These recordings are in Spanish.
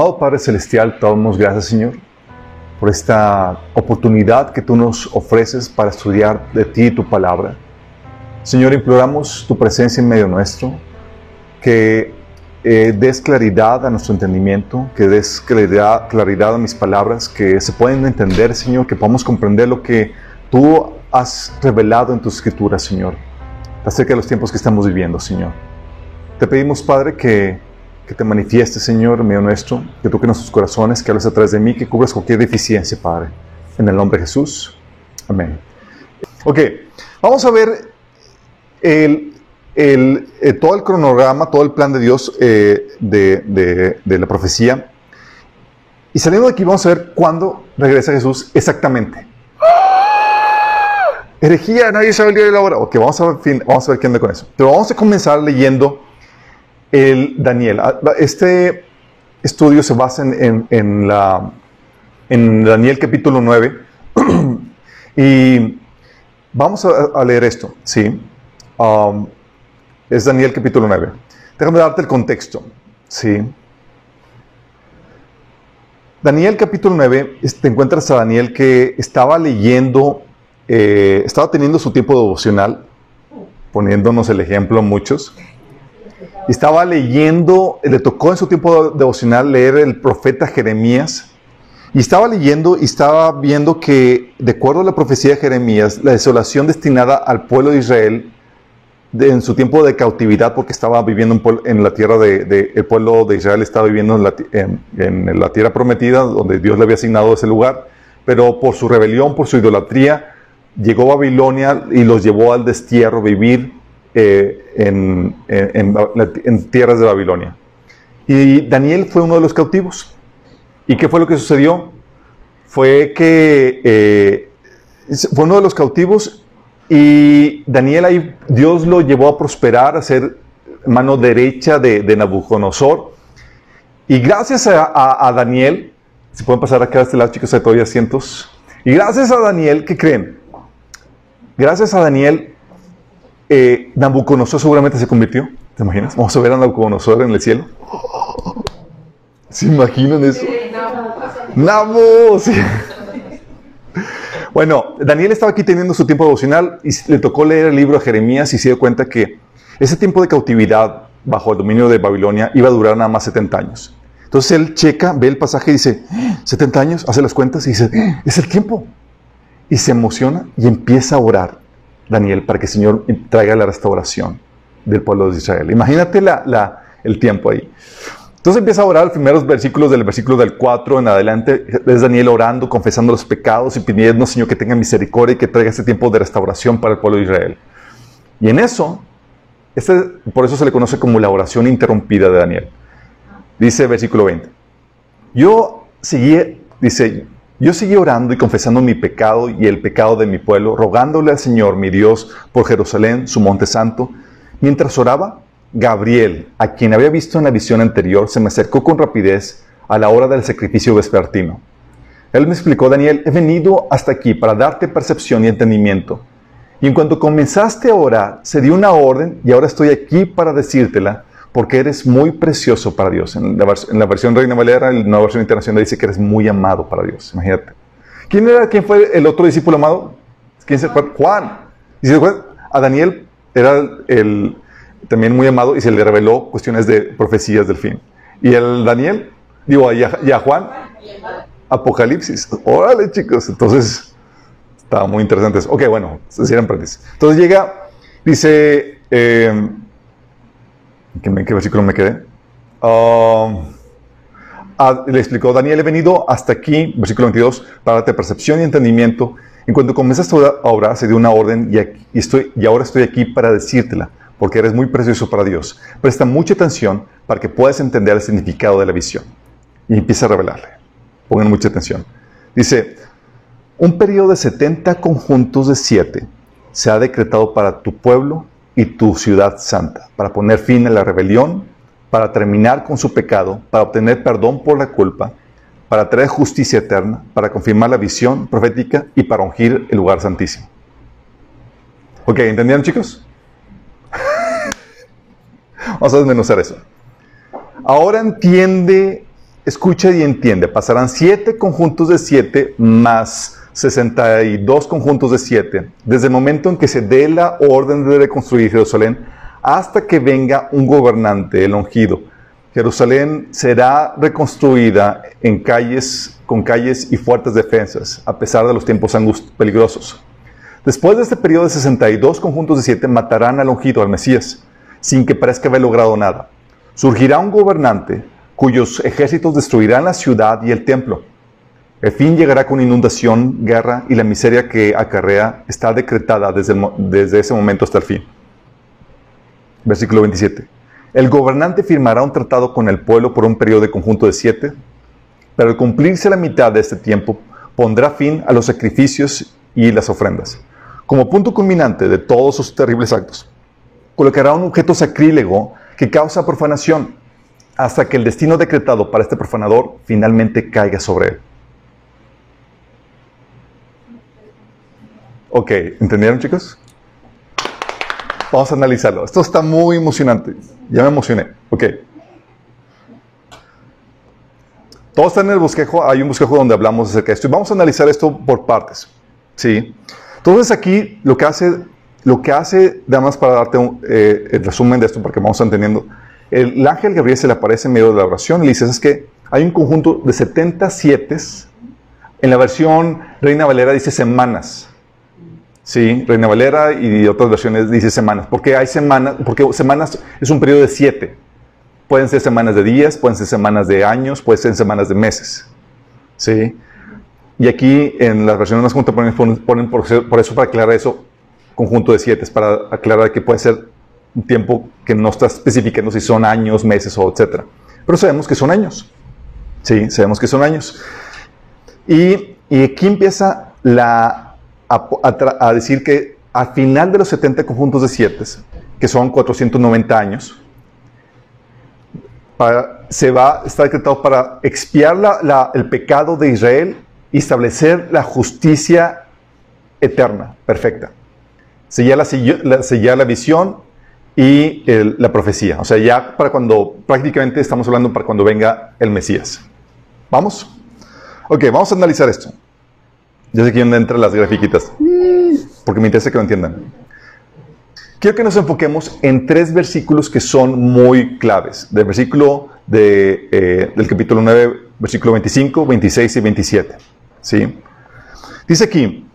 Amado Padre Celestial, te damos gracias, Señor, por esta oportunidad que tú nos ofreces para estudiar de ti y tu palabra. Señor, imploramos tu presencia en medio nuestro, que eh, des claridad a nuestro entendimiento, que des claridad, claridad a mis palabras, que se puedan entender, Señor, que podamos comprender lo que tú has revelado en tu escritura, Señor, acerca de los tiempos que estamos viviendo, Señor. Te pedimos, Padre, que, que te manifiestes, Señor, medio nuestro, que toques nuestros corazones, que hables a través de mí, que cubras cualquier deficiencia, Padre. En el nombre de Jesús. Amén. Ok, vamos a ver el, eh, todo el cronograma, todo el plan de Dios eh, de, la profecía. Y saliendo de aquí vamos a ver cuándo regresa Jesús exactamente. Herejía, nadie sabe el día de la hora. Ok, vamos a, ver, vamos a ver qué anda con eso. Pero vamos a comenzar leyendo el Daniel. Ah, Este estudio se basa en, en, la, en Daniel capítulo 9. y vamos a, a, leer esto, ¿sí? Um, es Daniel capítulo 9. Déjame darte el contexto, ¿sí? Daniel capítulo 9, te encuentras a Daniel que estaba leyendo eh, estaba teniendo su tiempo devocional, poniéndonos el ejemplo muchos. Estaba leyendo, le tocó en su tiempo devocional leer el profeta Jeremías. Y estaba leyendo y estaba viendo que, de acuerdo a la profecía de Jeremías, la desolación destinada al pueblo de Israel en su tiempo de cautividad, porque estaba viviendo en, la tierra de, pueblo de Israel estaba viviendo en la, en, en la tierra prometida, donde Dios le había asignado ese lugar, pero por su rebelión, por su idolatría, llegó a Babilonia y los llevó al destierro, vivir eh, en, tierras de Babilonia. Y Daniel fue uno de los cautivos. ¿Y qué fue lo que sucedió? Fue que eh, fue uno de los cautivos y Daniel ahí, Dios lo llevó a prosperar, a ser mano derecha de, Nabucodonosor. Y gracias a, Daniel, si pueden pasar acá a este lado, chicos, hay todavía asientos. Y gracias a Daniel, ¿qué creen? Gracias a Daniel, eh, seguramente se convirtió. ¿Te imaginas? Vamos a ver a Nabucodonosor en el cielo. ¿Se imaginan eso? ¡Nabu! Sí. Bueno, Daniel estaba aquí teniendo su tiempo devocional y le tocó leer el libro de Jeremías y se dio cuenta que ese tiempo de cautividad bajo el dominio de Babilonia iba a durar nada más 70 años. Entonces él checa, ve el pasaje y dice, 70 años, hace las cuentas y dice, es el tiempo y se emociona y empieza a orar, Daniel, para que el Señor traiga la restauración del pueblo de Israel. Imagínate la, la, el tiempo ahí. Entonces empieza a orar los primeros versículos del versículo del 4 en adelante. Es Daniel orando, confesando los pecados y pidiendo, Señor, que tenga misericordia y que traiga este tiempo de restauración para el pueblo de Israel. Y en eso, este, por eso se le conoce como la oración interrumpida de Daniel. Dice versículo 20. Yo seguí, dice, yo seguí orando y confesando mi pecado y el pecado de mi pueblo, rogándole al Señor, mi Dios, por Jerusalén, su monte santo. Mientras oraba, Gabriel, a quien había visto en la visión anterior, se me acercó con rapidez a la hora del sacrificio vespertino. Él me explicó, Daniel, he venido hasta aquí para darte percepción y entendimiento. Y en cuanto comenzaste a orar, se dio una orden y ahora estoy aquí para decírtela porque eres muy precioso para Dios. En la, versión Reina Valera, en la nueva versión internacional dice que eres muy amado para Dios. Imagínate. ¿Quién era, quién fue el otro discípulo amado? ¿Quién se fue? Juan. Y se fue a Daniel era el, el, también muy amado y se le reveló cuestiones de profecías del fin. Y el Daniel, digo, y a, Juan, Apocalipsis. Órale, chicos. Entonces, estaba muy interesante. Ok, bueno, se hicieron. Entonces llega, dice, eh, ¿En qué versículo me quedé? Uh, ah, le explicó, Daniel, he venido hasta aquí, versículo 22, para darte percepción y entendimiento. En cuanto comenzaste a orar, se dio una orden y, estoy, y ahora estoy aquí para decírtela, porque eres muy precioso para Dios. Presta mucha atención para que puedas entender el significado de la visión. Y empieza a revelarle. Pongan mucha atención. Dice, un periodo de 70 conjuntos de 7 se ha decretado para tu pueblo y tu ciudad santa, para poner fin a la rebelión, para terminar con su pecado, para obtener perdón por la culpa, para traer justicia eterna, para confirmar la visión profética y para ungir el lugar santísimo. Ok, ¿entendieron chicos? Vamos a desmenuzar eso. Ahora entiende escucha y entiende. Pasarán siete conjuntos de siete más 62 conjuntos de siete, desde el momento en que se dé la orden de reconstruir Jerusalén hasta que venga un gobernante, el ungido. Jerusalén será reconstruida en calles, con calles y fuertes defensas, a pesar de los tiempos peligrosos. Después de este periodo de 62 conjuntos de siete, matarán al ungido, al Mesías, sin que parezca haber logrado nada. Surgirá un gobernante cuyos ejércitos destruirán la ciudad y el templo. El fin llegará con inundación, guerra y la miseria que acarrea está decretada desde, desde ese momento hasta el fin. Versículo 27. El gobernante firmará un tratado con el pueblo por un periodo de conjunto de siete, pero al cumplirse la mitad de este tiempo, pondrá fin a los sacrificios y las ofrendas. Como punto culminante de todos sus terribles actos, colocará un objeto sacrílego que causa profanación, hasta que el destino decretado para este profanador finalmente caiga sobre él. Ok, ¿entendieron chicos? Vamos a analizarlo. Esto está muy emocionante. Ya me emocioné. Ok. Todo está en el bosquejo. Hay un bosquejo donde hablamos acerca de esto. Y vamos a analizar esto por partes. ¿Sí? Entonces aquí lo que hace, lo que hace, además para darte un, eh, el resumen de esto, porque vamos entendiendo, el, ángel Gabriel se le aparece en medio de la oración y le dice, es que hay un conjunto de 77, en la versión Reina Valera dice semanas, Sí, Reina Valera y otras versiones dice semanas. Porque hay semanas, porque semanas es un periodo de siete. Pueden ser semanas de días, pueden ser semanas de años, pueden ser semanas de meses. Sí. Y aquí en las versiones más contemporáneas ponen, por, eso para aclarar eso conjunto de siete, para aclarar que puede ser un tiempo que no está especificando si son años, meses o etcétera. Pero sabemos que son años. Sí, sabemos que son años. Y, y aquí empieza la a, decir que al final de los 70 conjuntos de siete, que son 490 años, se va, está decretado para expiar el pecado de Israel y establecer la justicia eterna, perfecta. Sellar la, la visión y la profecía. O sea, ya para cuando, prácticamente estamos hablando para cuando venga el Mesías. ¿Vamos? Ok, vamos a analizar esto. Ya sé quién entra las grafiquitas, porque me interesa que lo entiendan. Quiero que nos enfoquemos en tres versículos que son muy claves. Del versículo de, eh, del capítulo 9, versículo 25, 26 y 27. ¿Sí? Dice aquí,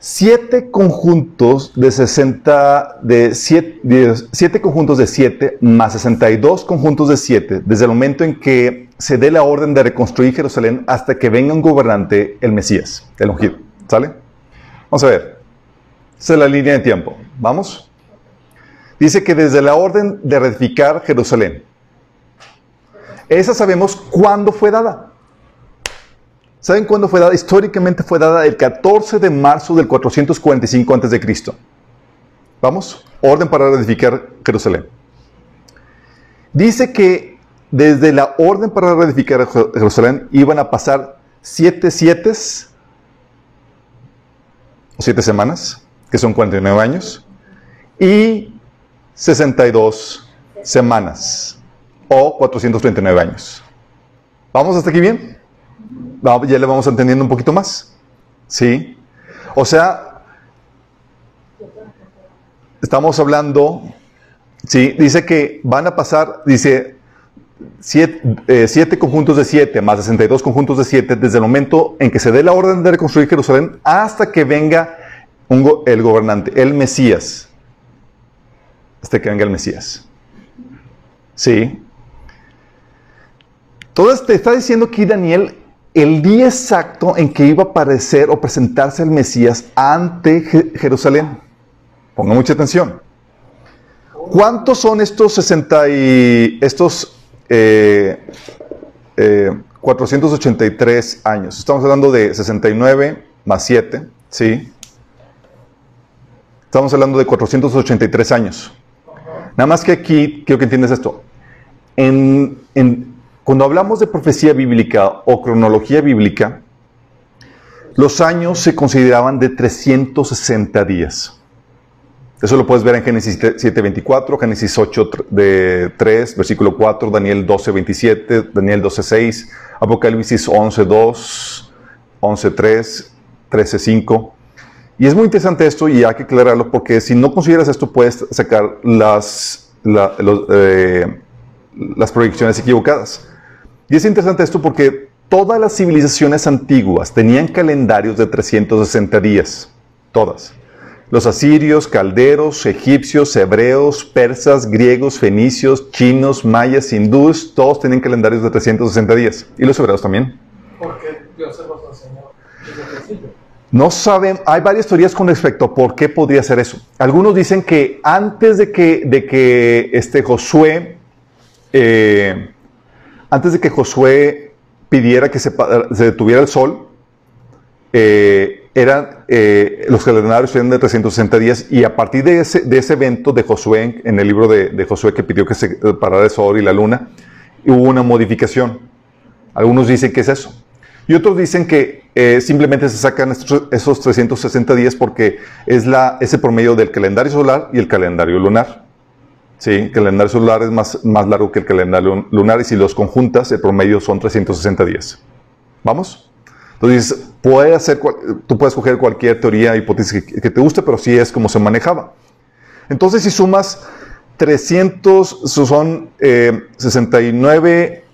siete conjuntos de 60, de siete, conjuntos de siete más 62 conjuntos de siete, desde el momento en que se dé la orden de reconstruir Jerusalén hasta que venga un gobernante, el Mesías, el ungido. ¿Sale? Vamos a ver. Esa es la línea de tiempo. ¿Vamos? Dice que desde la orden de reedificar Jerusalén, esa sabemos cuándo fue dada. ¿Saben cuándo fue dada? Históricamente fue dada el 14 de marzo del 445 a.C. Vamos, orden para reedificar Jerusalén. Dice que desde la orden para reedificar Jerusalén iban a pasar siete siete o siete semanas, que son 49 años, y 62 semanas o 439 años. ¿Vamos hasta aquí bien? ya le vamos entendiendo un poquito más. ¿Sí? O sea, estamos hablando, ¿sí? Dice que van a pasar, dice, eh, siete, conjuntos de siete, más 62 conjuntos de siete, desde el momento en que se dé la orden de reconstruir Jerusalén hasta que venga el gobernante, el Mesías. Hasta que venga el Mesías. ¿Sí? Todo esto está diciendo aquí Daniel el día exacto en que iba a aparecer o presentarse el Mesías ante Jerusalén. Ponga mucha atención. ¿Cuántos son estos 60 y estos 483 eh, eh, años? Estamos hablando de 69 más 7, ¿sí? Estamos hablando de 483 años. Nada más que aquí quiero que entiendas esto. Cuando hablamos de profecía bíblica o cronología bíblica, los años se consideraban de 360 días. Eso lo puedes ver en Génesis 7.24, Génesis 8, de 3, versículo 4, Daniel 12.27, Daniel 12.6, Apocalipsis 11.2, 11.3, 13.5. Y es muy interesante esto y hay que aclararlo porque si no consideras esto puedes sacar las, eh, las proyecciones equivocadas. Y es interesante esto porque todas las civilizaciones antiguas tenían calendarios de 360 días. Todas. Los asirios, calderos, egipcios, hebreos, persas, griegos, fenicios, chinos, mayas, hindúes, todos tenían calendarios de 360 días. Y los hebreos también. ¿Por qué Dios se los enseñó desde el principio? No saben, hay varias teorías con respecto a por qué podría ser eso. Algunos dicen que antes de que, de que este Josué, eh, antes de que Josué pidiera que se, se detuviera el sol, eh, eran, eh, los calendarios eran de 360 días y a partir de ese, de ese evento de Josué, en el libro de, Josué que pidió que se parara el sol y la luna, hubo una modificación. Algunos dicen que es eso. Y otros dicen que eh, simplemente se sacan esos 360 días porque es la, ese promedio del calendario solar y el calendario lunar. Sí, el calendario solar es más, más largo que el calendario lunar y si los conjuntas, el promedio son 360 días. ¿Vamos? Entonces, hacer, tú puedes coger cualquier teoría, hipótesis que, te guste, pero sí es como se manejaba. Entonces, si sumas 300, son 69 eh,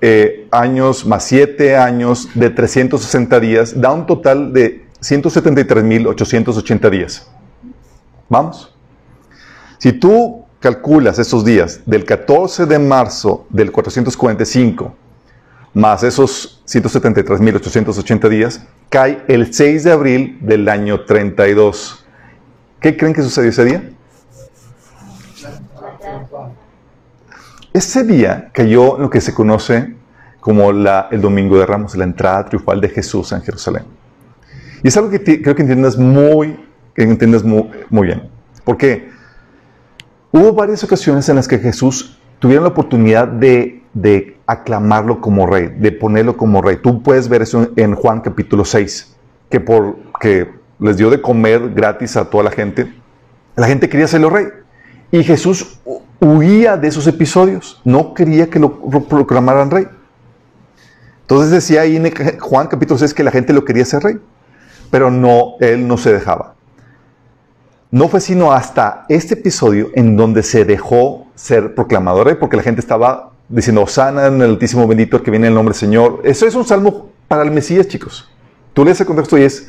eh, años más 7 años de 360 días, da un total de 173.880 días. ¿Vamos? Si tú calculas esos días del 14 de marzo del 445 más esos 173.880 días, cae el 6 de abril del año 32. ¿Qué creen que sucedió ese día? Ese día cayó lo que se conoce como la, el Domingo de Ramos, la entrada triunfal de Jesús en Jerusalén. Y es algo que creo que entiendas muy, que entiendas muy, muy bien. Porque hubo varias ocasiones en las que Jesús tuvieron la oportunidad de de aclamarlo como rey, de ponerlo como rey. Tú puedes ver eso en Juan capítulo 6, que por que les dio de comer gratis a toda la gente, la gente quería hacerlo rey. Y Jesús huía de esos episodios, no quería que lo proclamaran rey. Entonces decía ahí en Juan capítulo 6 que la gente lo quería ser rey, pero no, él no se dejaba. No fue sino hasta este episodio en donde se dejó ser proclamado rey, porque la gente estaba diciendo, sana en el Altísimo Bendito, que viene el nombre del Señor. Eso es un salmo para el Mesías, chicos. Tú lees el contexto y es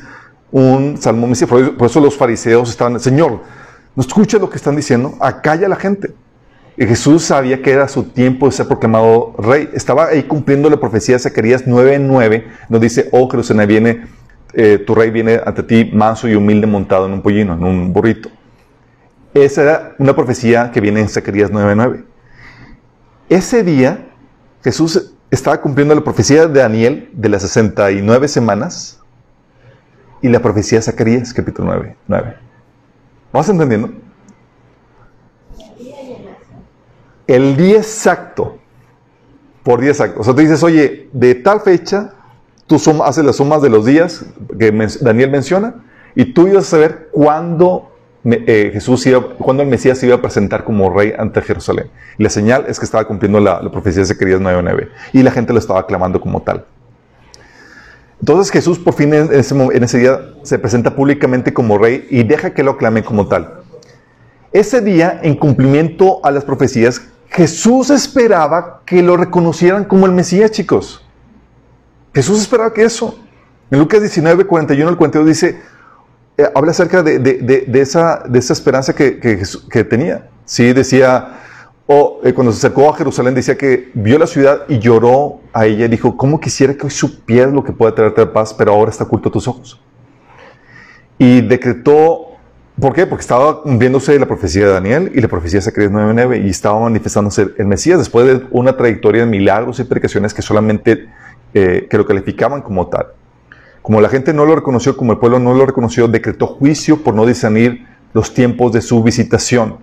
un salmo Mesías. Por eso los fariseos estaban, Señor, no escucha lo que están diciendo, acalla a la gente. Y Jesús sabía que era su tiempo de ser proclamado rey. Estaba ahí cumpliendo la profecía de Zacarías 9:9, nos dice, oh Jerusalén, viene, eh, tu rey viene ante ti manso y humilde montado en un pollino, en un burrito. Esa era una profecía que viene en Zacarías 9:9. Ese día Jesús estaba cumpliendo la profecía de Daniel de las 69 semanas y la profecía de Zacarías, capítulo 9. 9. ¿Vamos entendiendo? El día exacto, por día exacto. O sea, tú dices, oye, de tal fecha, tú haces las sumas de los días que Daniel menciona y tú ibas a saber cuándo eh, Jesús iba, cuando el Mesías se iba a presentar como rey ante Jerusalén. La señal es que estaba cumpliendo la, profecía de Zacarías 9.9 y la gente lo estaba aclamando como tal. Entonces Jesús por fin en ese, en ese día se presenta públicamente como rey y deja que lo aclamen como tal. Ese día, en cumplimiento a las profecías, Jesús esperaba que lo reconocieran como el Mesías, chicos. Jesús esperaba que eso. En Lucas 19, 41 al 42 dice, eh, habla acerca de, de, esa, de esa esperanza que, que, tenía. Sí, decía, o eh, cuando se acercó a Jerusalén, decía que vio la ciudad y lloró a ella dijo, ¿cómo quisiera que hoy supieras lo que puede traerte paz, pero ahora está oculto a tus ojos? Y decretó, ¿por qué? Porque estaba viéndose la profecía de Daniel y la profecía de Zacarías 9.9 y estaba manifestándose el Mesías después de una trayectoria de milagros y predicaciones que solamente eh, que lo calificaban como tal. Como la gente no lo reconoció, como el pueblo no lo reconoció, decretó juicio por no discernir los tiempos de su visitación.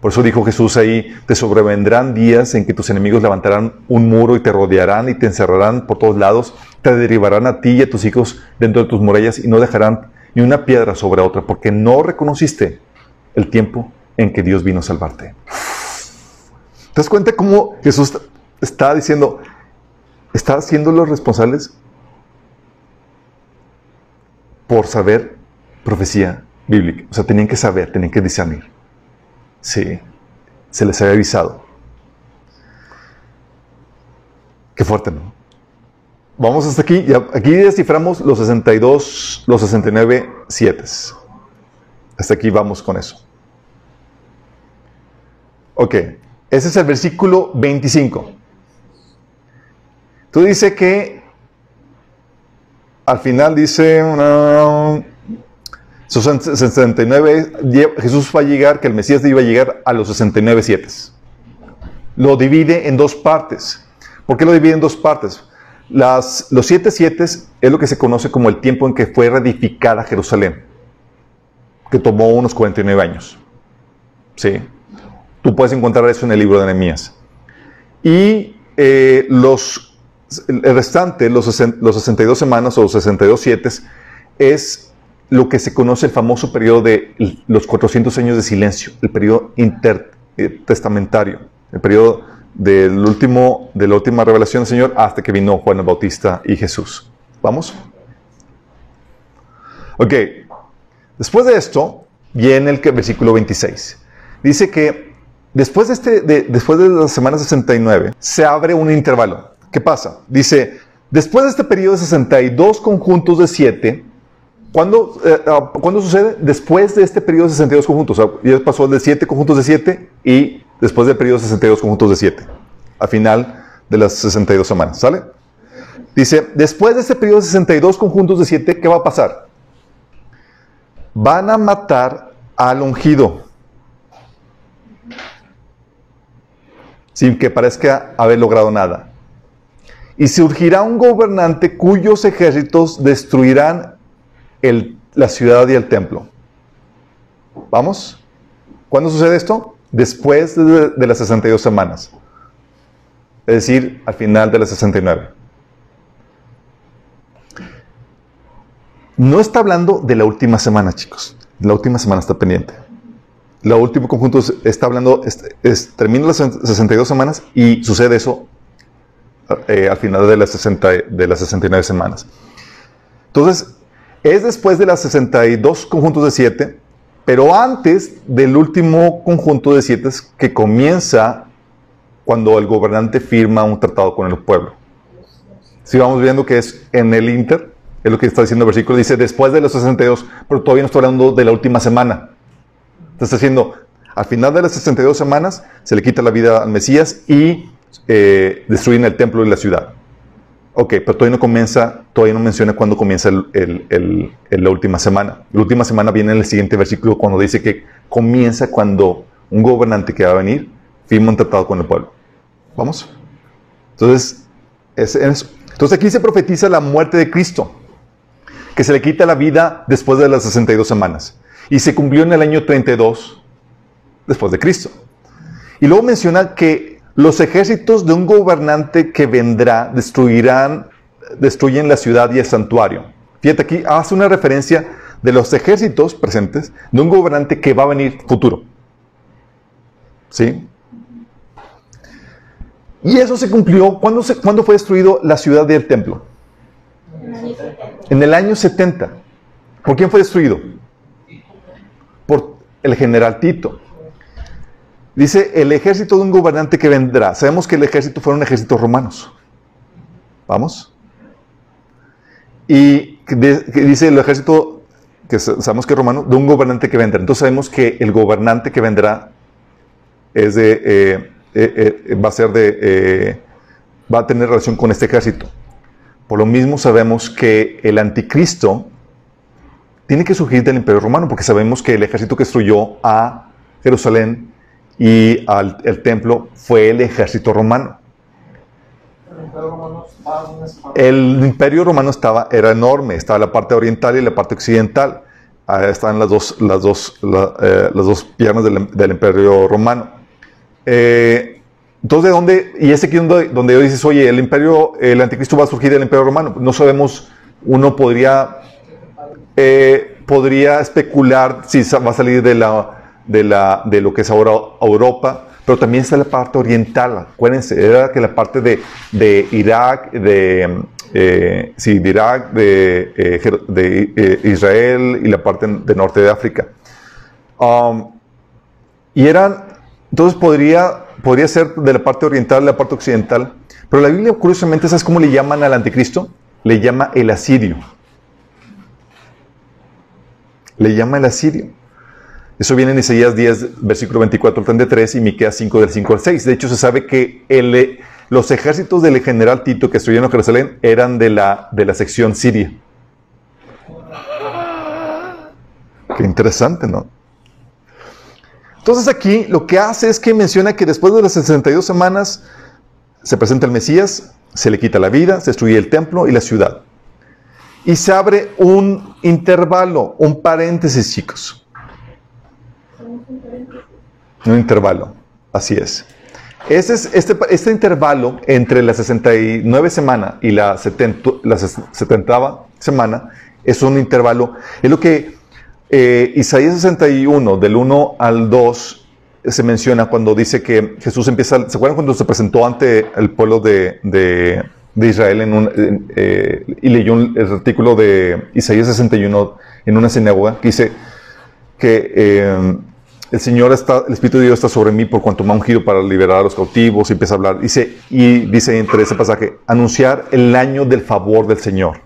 Por eso dijo Jesús ahí, te sobrevendrán días en que tus enemigos levantarán un muro y te rodearán y te encerrarán por todos lados, te derribarán a ti y a tus hijos dentro de tus murallas y no dejarán ni una piedra sobre otra, porque no reconociste el tiempo en que Dios vino a salvarte. ¿Te das cuenta cómo Jesús está diciendo, está haciendo los responsables por saber profecía bíblica? O sea, tenían que saber, tenían que discernir. Sí, se les había avisado. Qué fuerte, ¿no? Vamos hasta aquí. Aquí desciframos los 62, los 69 7. Hasta aquí vamos con eso. Ok, ese es el versículo 25. Tú dice que al final dice 69, Jesús va a llegar, que el Mesías iba a llegar a los 69 7. Lo divide en dos partes. ¿Por qué lo divide en dos partes? Las, los siete siete es lo que se conoce como el tiempo en que fue reedificada Jerusalén, que tomó unos 49 años. ¿Sí? Tú puedes encontrar eso en el libro de Nehemías. Y eh, los, el restante, los, los 62 semanas o los 62 siete, es lo que se conoce el famoso periodo de los 400 años de silencio, el periodo intertestamentario, el periodo del último, de la última revelación del Señor hasta que vino Juan el Bautista y Jesús. ¿Vamos? Ok. Después de esto, viene el versículo 26. Dice que después de, este, después de la semana 69, se abre un intervalo. ¿Qué pasa? Dice, después de este periodo de 62 conjuntos de 7, ¿cuándo, eh, ah, sucede? Después de este periodo de 62 conjuntos. ya pasó de 7 conjuntos de 7 y después del periodo de 62 conjuntos de 7, a final de las 62 semanas, ¿sale? Dice, después de ese periodo de 62 conjuntos de 7, ¿qué va a pasar? Van a matar al ungido. Sin que parezca haber logrado nada. Y surgirá un gobernante cuyos ejércitos destruirán la ciudad y el templo. ¿Vamos? ¿Cuándo sucede esto? después de, las 62 semanas. Es decir, al final de las 69. No está hablando de la última semana, chicos. La última semana está pendiente. La último conjunto está hablando, es, termina las 62 semanas y sucede eso eh, al final de las, 60, de las 69 semanas. Entonces, es después de las 62 conjuntos de 7 pero antes del último conjunto de siete que comienza cuando el gobernante firma un tratado con el pueblo. Si vamos viendo que es en el Inter, es lo que está diciendo el versículo, dice después de los 62, pero todavía no estoy hablando de la última semana. Está diciendo, al final de las 62 semanas se le quita la vida al Mesías y eh, destruyen el templo y la ciudad. Ok, pero todavía no comienza, todavía no menciona cuándo comienza la última semana. La última semana viene en el siguiente versículo cuando dice que comienza cuando un gobernante que va a venir firma un tratado con el pueblo. ¿Vamos? Entonces, es, Entonces aquí se profetiza la muerte de Cristo, que se le quita la vida después de las 62 semanas. Y se cumplió en el año 32 después de Cristo. Y luego menciona que los ejércitos de un gobernante que vendrá destruirán, destruyen la ciudad y el santuario. Fíjate aquí, hace una referencia de los ejércitos presentes de un gobernante que va a venir futuro. ¿Sí? Y eso se cumplió. ¿Cuándo, se, ¿Cuándo, fue destruido la ciudad y el templo? En el año 70. ¿Por quién fue destruido? Por el general Tito. Dice el ejército de un gobernante que vendrá. Sabemos que el ejército fueron ejércitos romanos. ¿Vamos? Y dice el ejército, que sabemos que es romano, de un gobernante que vendrá. Entonces sabemos que el gobernante que vendrá es de, eh, eh, eh, va a ser de, va a tener relación con este ejército. Por lo mismo sabemos que el anticristo tiene que surgir del imperio romano, porque sabemos que el ejército que destruyó a Jerusalén y al, el templo fue el ejército romano. El imperio romano estaba, era enorme, estaba la parte oriental y la parte occidental. Ahí estaban las dos, las dos, eh, las dos piernas del, imperio romano. Eh, entonces, ¿de dónde? Y es aquí donde, donde dices, oye, el imperio, el anticristo va a surgir del imperio romano. No sabemos, uno podría, eh, podría especular si va a salir de la de, la, de lo que es ahora Europa, pero también está la parte oriental. Acuérdense, era que la parte de, de Irak, de, eh, sí, de Irak, de, eh, eh, Israel y la parte de norte de África. Um, y eran, entonces podría, podría ser de la parte oriental, de la parte occidental, pero la Biblia, curiosamente, ¿sabes cómo le llaman al anticristo? Le llama el asirio. Le llama el asirio. Eso viene en Isaías 10, versículo 24 al 33 y Miqueas 5 del 5 al 6. De hecho, se sabe que el, los ejércitos del general Tito que estuvieron en Jerusalén eran de la, de la sección siria. Qué interesante, ¿no? Entonces aquí lo que hace es que menciona que después de las 62 semanas se presenta el Mesías, se le quita la vida, se destruye el templo y la ciudad. Y se abre un intervalo, un paréntesis, chicos. Un intervalo, así es. Este, es este, este intervalo entre la 69 semana y la 70, la 70 semana es un intervalo, es lo que eh, Isaías 61, del 1 al 2, se menciona cuando dice que Jesús empieza, ¿se acuerdan cuando se presentó ante el pueblo de, de, Israel en un, eh, y leyó el artículo de Isaías 61 en una sinagoga que dice que eh, el Señor está, el Espíritu de Dios está sobre mí por cuanto me ha ungido para liberar a los cautivos y empieza a hablar. Dice, y dice entre ese pasaje, anunciar el año del favor del Señor.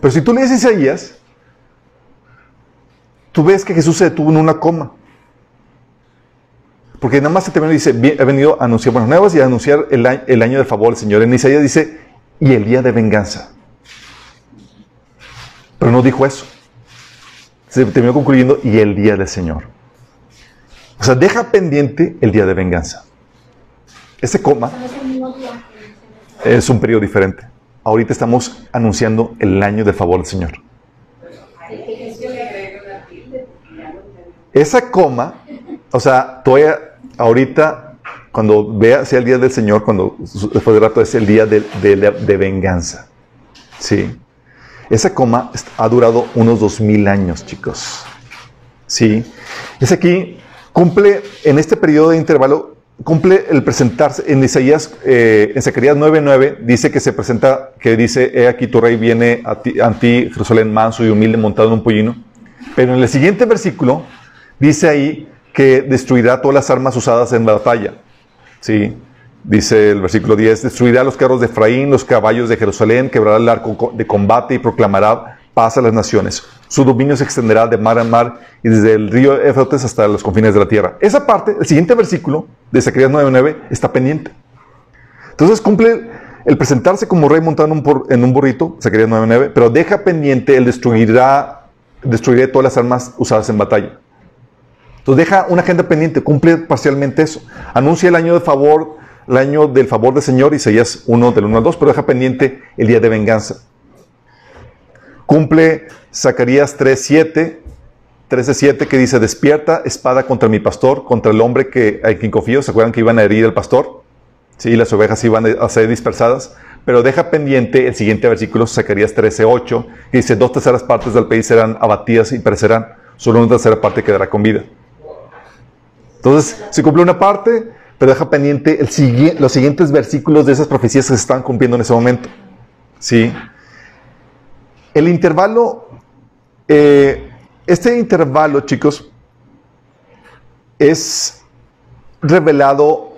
Pero si tú lees Isaías, tú ves que Jesús se detuvo en una coma. Porque nada más se terminó y dice, ha venido a anunciar buenas nuevas y a anunciar el, el año del favor del Señor. En Isaías dice, y el día de venganza. Pero no dijo eso. Se terminó concluyendo, y el día del Señor. O sea, deja pendiente el día de venganza. Ese coma es un periodo diferente ahorita estamos anunciando el año del favor del Señor. Esa coma, o sea, todavía ahorita, cuando vea sea el día del Señor, cuando después de rato es el día de, de, venganza. Sí. Esa coma ha durado unos dos mil años, chicos. Sí. Es aquí, cumple en este periodo de intervalo cumple el presentarse en Isaías, eh, en Zacarías 9:9, dice que se presenta, que dice, he aquí tu rey viene a ti, Jerusalén manso y humilde montado en un pollino. Pero en el siguiente versículo dice ahí que destruirá todas las armas usadas en la batalla. ¿Sí? Dice el versículo 10, destruirá los carros de Efraín, los caballos de Jerusalén, quebrará el arco de combate y proclamará paz a las naciones. Su dominio se extenderá de mar a mar y desde el río Éfrates hasta los confines de la tierra. Esa parte, el siguiente versículo de Zacarías 9:9 está pendiente. Entonces cumple el presentarse como rey montado en un, burrito, Zacarías 9:9, pero deja pendiente el destruirá, destruiré todas las armas usadas en batalla. Entonces deja una agenda pendiente, cumple parcialmente eso. Anuncia el año de favor, el año del favor del Señor, Isaías 1 del 1 al 2, pero deja pendiente el día de venganza. Cumple Zacarías 3.7, 13.7 que dice, despierta espada contra mi pastor, contra el hombre que, a quien confío. ¿Se acuerdan que iban a herir al pastor? Sí, las ovejas iban a ser dispersadas. Pero deja pendiente el siguiente versículo, Zacarías 13.8, que dice, dos terceras partes del país serán abatidas y perecerán, solo una tercera parte quedará con vida. Entonces, se cumple una parte, pero deja pendiente los siguientes versículos de esas profecías que se están cumpliendo en ese momento. ¿Sí? El intervalo, eh, este intervalo, chicos, es revelado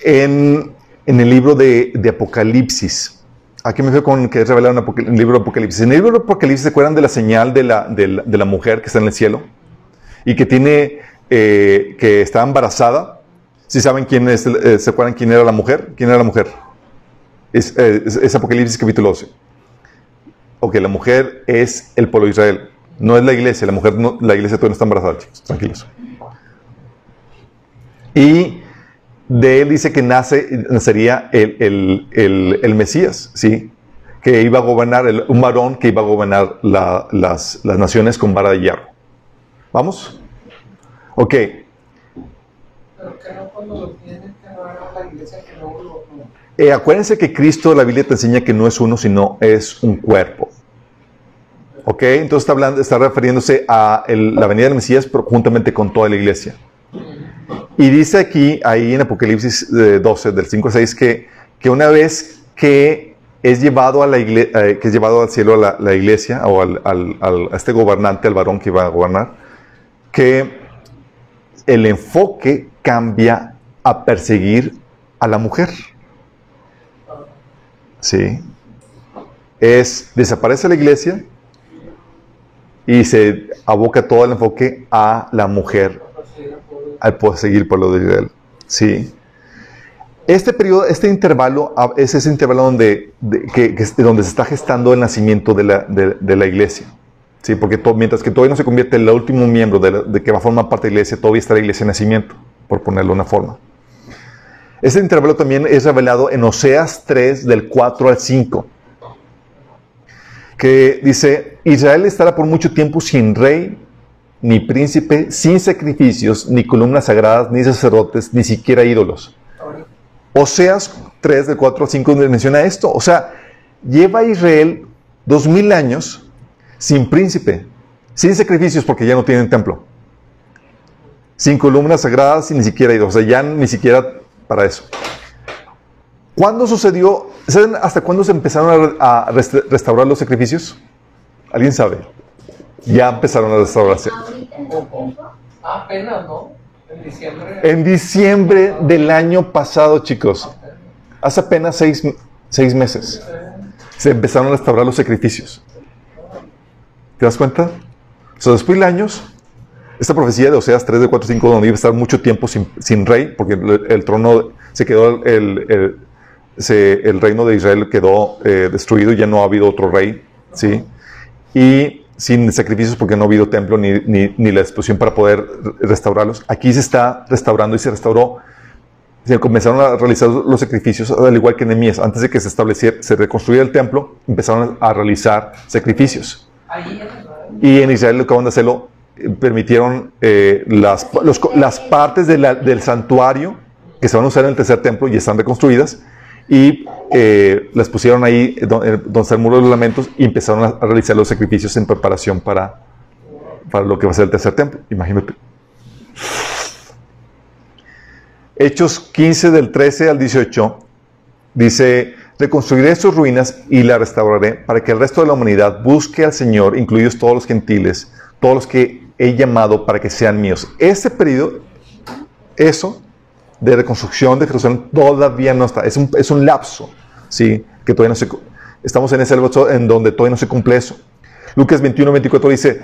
en, el libro de, Apocalipsis. Aquí me veo con que es revelado en el libro de Apocalipsis. En el libro de Apocalipsis se acuerdan de la señal de la, de la, mujer que está en el cielo y que tiene, eh, que está embarazada. Si saben quién es, eh, se acuerdan quién era la mujer, quién era la mujer. Es, es Apocalipsis capítulo 12 o que la mujer es el pueblo de Israel. No es la iglesia, la mujer, la iglesia todavía no está embarazada, chicos, tranquilos. Y de él dice que nace, nacería el, el, Mesías, ¿sí? Que iba a gobernar, un varón que iba a gobernar las, las, naciones con vara de hierro. ¿Vamos? Ok. Eh, acuérdense que Cristo, la Biblia te enseña que no es uno, sino es un cuerpo. ¿Ok? Entonces está, hablando, está refiriéndose a la venida del Mesías, juntamente con toda la iglesia. Y dice aquí, ahí en Apocalipsis 12, eh, del 5 a 6, que, que una vez que es llevado, a eh, que es llevado al cielo a la, iglesia o al, a este gobernante, al varón que va a gobernar, que el enfoque cambia a perseguir a la mujer. ¿Sí? Es, desaparece la iglesia y se aboca todo el enfoque a la mujer, al seguir por lo de Israel. ¿Sí? Este periodo, este intervalo, ah, es ese intervalo donde, que, donde se está gestando el nacimiento de la, de, la iglesia. ¿Sí? Porque mientras que todavía no se convierte en el último miembro de, que va a formar parte de la iglesia, todavía está la iglesia de nacimiento, por ponerlo de una forma. Este intervalo también es revelado en Oseas 3, del 4 al 5, que dice, Israel estará por mucho tiempo sin rey, ni príncipe, sin sacrificios, ni columnas sagradas, ni sacerdotes, ni siquiera ídolos. Oseas 3, del 4 al 5, menciona esto. O sea, lleva a Israel dos mil años sin príncipe, sin sacrificios porque ya no tienen templo, sin columnas sagradas y ni siquiera ídolos. O sea, ya ni siquiera para eso. ¿Cuándo sucedió? ¿Saben hasta cuándo se empezaron a, restaurar los sacrificios? ¿Alguien sabe? Ya empezaron a restaurarse. Apenas, ¿no? En diciembre. En diciembre del año pasado, chicos. Hace apenas seis, seis meses. Se empezaron a restaurar los sacrificios. ¿Te das cuenta? O sea, después de años, esta profecía de Oseas 3, de 4, 5, donde iba a estar mucho tiempo sin, sin rey, porque el, trono se quedó, el, el, el, reino de Israel quedó eh, destruido, ya no ha habido otro rey, ¿sí? Y sin sacrificios porque no ha habido templo ni, ni, ni la explosión para poder restaurarlos. Aquí se está restaurando y se restauró se comenzaron a realizar los sacrificios, al igual que en Nehemías. Antes de que se estableciera, se reconstruyera el templo, empezaron a realizar sacrificios. Y en Israel acaban de hacerlo permitieron eh, las, las, partes del santuario que se van a usar en el tercer templo y están reconstruidas y eh, las pusieron ahí eh, donde, está el muro de los lamentos y empezaron a, realizar los sacrificios en preparación para, para lo que va a ser el tercer templo. Imagínate. Hechos 15 del 13 al 18 dice, reconstruiré sus ruinas y la restauraré para que el resto de la humanidad busque al Señor, incluidos todos los gentiles, todos los que he llamado para que sean míos. Este periodo, eso de reconstrucción de Jerusalén todavía no está. Es un, es un lapso, ¿sí? Que todavía no se... Estamos en ese lapso en donde todavía no se cumple eso. Lucas 21, 24 dice,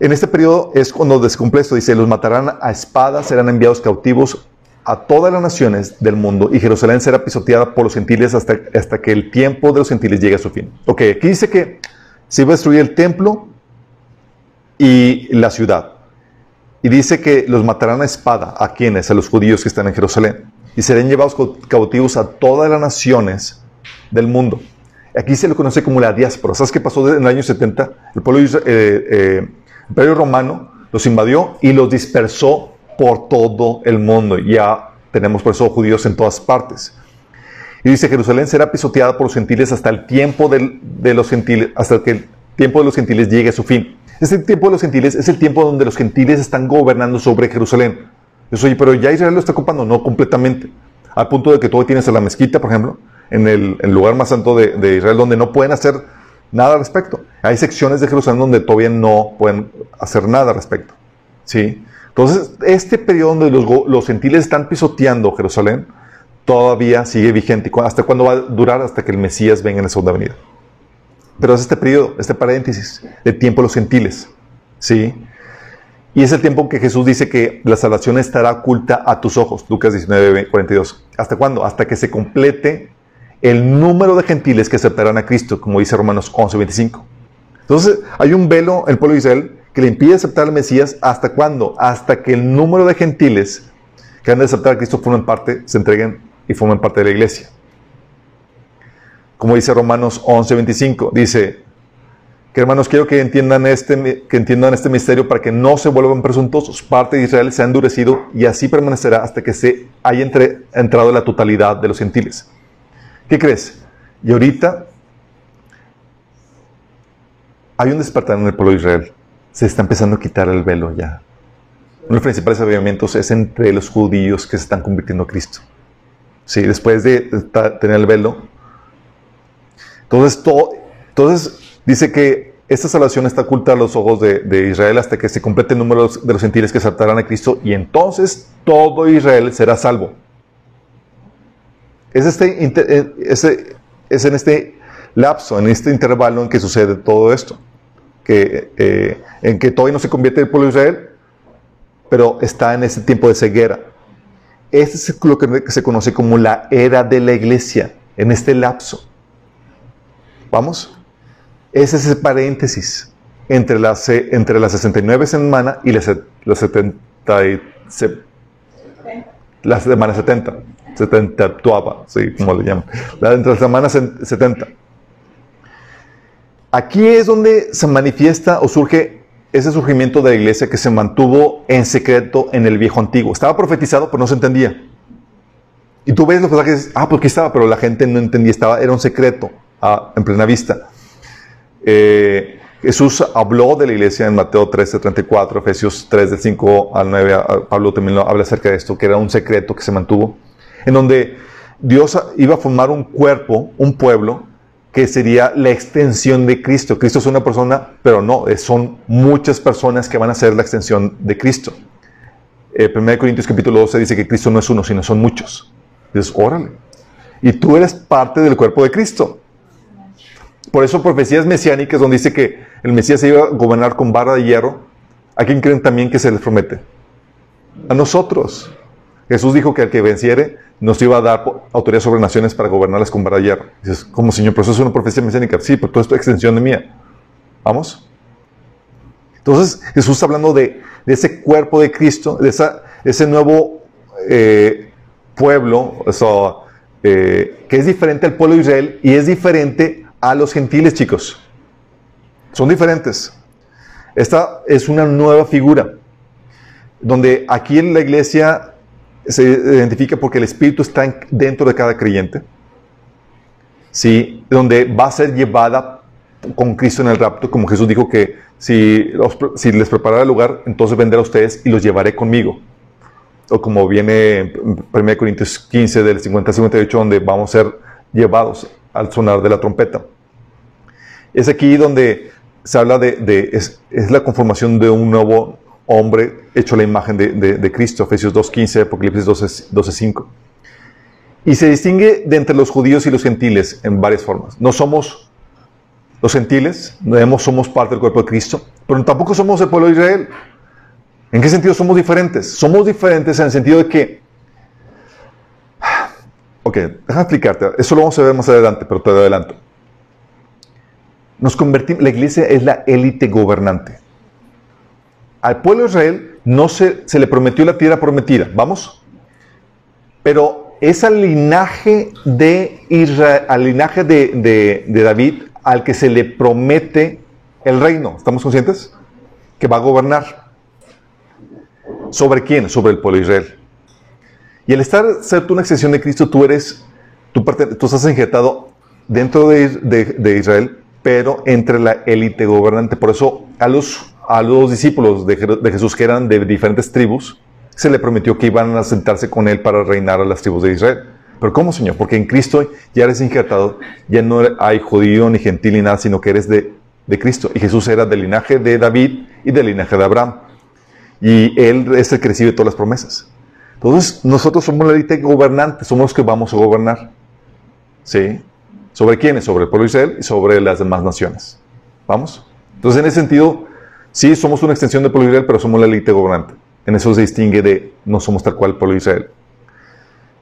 en este periodo es cuando descumple esto, dice, los matarán a espada, serán enviados cautivos a todas las naciones del mundo y Jerusalén será pisoteada por los gentiles hasta, hasta que el tiempo de los gentiles llegue a su fin. Ok, aquí dice que se iba a destruir el templo y la ciudad. Y dice que los matarán a espada. ¿A quienes? A los judíos que están en Jerusalén. Y serán llevados cautivos a todas las naciones del mundo. Aquí se lo conoce como la diáspora. ¿Sabes qué pasó en el año 70? El pueblo eh, eh, imperio romano los invadió y los dispersó por todo el mundo. Ya tenemos por eso judíos en todas partes. Y dice, Jerusalén será pisoteada por los gentiles hasta el tiempo de los gentiles, hasta que el tiempo de los gentiles llegue a su fin. Este tiempo de los gentiles es el tiempo donde los gentiles están gobernando sobre Jerusalén. Eso, oye, pero ya Israel lo está ocupando, no completamente. Al punto de que todo tienes a la mezquita, por ejemplo, en el, lugar más santo de, Israel, donde no pueden hacer nada al respecto. Hay secciones de Jerusalén donde todavía no pueden hacer nada al respecto. ¿Sí? Entonces, este periodo donde los, los gentiles están pisoteando Jerusalén, todavía sigue vigente. ¿Hasta cuándo va a durar? Hasta que el Mesías venga en la segunda venida. Pero es este periodo, este paréntesis de tiempo de los gentiles. ¿Sí? Y es el tiempo que Jesús dice que la salvación estará oculta a tus ojos. Lucas 19, 42. ¿Hasta cuándo? Hasta que se complete el número de gentiles que aceptarán a Cristo, como dice Romanos 11, 25. Entonces, hay un velo en el pueblo de Israel que le impide aceptar al Mesías. ¿Hasta cuándo? Hasta que el número de gentiles que han de aceptar a Cristo formen parte, se entreguen y formen parte de la iglesia como dice Romanos 11:25, dice que hermanos quiero que entiendan, este, que entiendan este misterio para que no se vuelvan presuntuosos. Parte de Israel se ha endurecido y así permanecerá hasta que se haya entrado la totalidad de los gentiles. ¿Qué crees? Y ahorita hay un despertar en el pueblo de Israel. Se está empezando a quitar el velo ya. Uno de los principales avivamientos es entre los judíos que se están convirtiendo a Cristo. Sí, después de tener el velo. Entonces, dice que esta salvación está oculta a los ojos de, Israel hasta que se complete el número de los gentiles que aceptarán a Cristo y entonces todo Israel será salvo. Es, este, eh, es en este lapso, en este intervalo en que sucede todo esto, que, eh, en que todavía no se convierte el pueblo de Israel, pero está en ese tiempo de ceguera. Este es lo que se conoce como la era de la iglesia, en este lapso. ¿Vamos? Ese es ese paréntesis entre la, entre las 69 semanas y las, 70 la semana 70. 70 tuaba, sí, como le llaman. La, entre las semanas 70. Aquí es donde se manifiesta o surge ese surgimiento de la iglesia que se mantuvo en secreto en el viejo antiguo. Estaba profetizado, pero no se entendía. Y tú ves los pasajes, ah, pues aquí estaba, pero la gente no entendía, estaba, era un secreto en plena vista. Eh, Jesús habló de la iglesia en Mateo 13, 34, Efesios 3, del 5 al 9. Pablo también habla acerca de esto, que era un secreto que se mantuvo, en donde Dios iba a formar un cuerpo, un pueblo, que sería la extensión de Cristo. Cristo es una persona, pero no, son muchas personas que van a ser la extensión de Cristo. Eh, 1 Corintios capítulo 12 dice que Cristo no es uno, sino son muchos. Dices, órale. Y tú eres parte del cuerpo de Cristo. Por eso profecías mesiánicas donde dice que el Mesías se iba a gobernar con barra de hierro. ¿A quién creen también que se les promete? A nosotros. Jesús dijo que al que venciere nos iba a dar autoridad sobre naciones para gobernarlas con vara de hierro. Dices, ¿cómo Señor? ¿Pero eso es una profecía mesiánica? Sí, pero todo esto es extensión de mía. ¿Vamos? Entonces Jesús está hablando de, ese cuerpo de Cristo, de ese nuevo eh, pueblo, eso, eh, que es diferente al pueblo de Israel y es diferente a los gentiles, chicos. Son diferentes. Esta es una nueva figura, donde aquí en la iglesia se identifica porque el Espíritu está dentro de cada creyente, ¿sí? donde va a ser llevada con Cristo en el rapto, como Jesús dijo que si, si les preparara el lugar, entonces vendré a ustedes y los llevaré conmigo. O como viene en 1 Corintios 15 del 50 al 58, donde vamos a ser llevados al sonar de la trompeta. Es aquí donde se habla de, es, la conformación de un nuevo hombre hecho la imagen de, Cristo, Efesios 2.15, Apocalipsis 12.5. y se distingue de entre los judíos y los gentiles en varias formas. No somos los gentiles, no somos parte del cuerpo de Cristo, pero tampoco somos el pueblo de Israel. ¿En qué sentido somos diferentes? Somos diferentes en el sentido de que... Ok, déjame explicarte. Eso lo vamos a ver más adelante, pero te adelanto. Nos convertimos, la iglesia es la élite gobernante. Al pueblo de Israel no se, se le prometió la tierra prometida, ¿vamos? Pero es al linaje de Israel, al linaje de, David al que se le promete el reino. ¿Estamos conscientes? Que va a gobernar. ¿Sobre quién? Sobre el pueblo de Israel. Y al estar ser tú una extensión de Cristo, tú eres, tú, tú estás injetado dentro de, de, Israel, pero entre la élite gobernante. Por eso a los a los discípulos de, Jesús que eran de diferentes tribus, se le prometió que iban a sentarse con él para reinar a las tribus de Israel. Pero ¿cómo, Señor? Porque en Cristo ya eres injertado, ya no hay judío ni gentil ni nada, sino que eres de, Cristo. Y Jesús era del linaje de David y del linaje de Abraham. Y Él es el que recibe todas las promesas. Entonces, nosotros somos la élite gobernante, somos los que vamos a gobernar. ¿Sí? ¿Sobre quiénes? Sobre el pueblo de Israel y sobre las demás naciones. ¿Vamos? Entonces, en ese sentido, Sí, somos una extensión del pueblo de Israel, pero somos la élite gobernante. En eso se distingue de no somos tal cual el pueblo de Israel.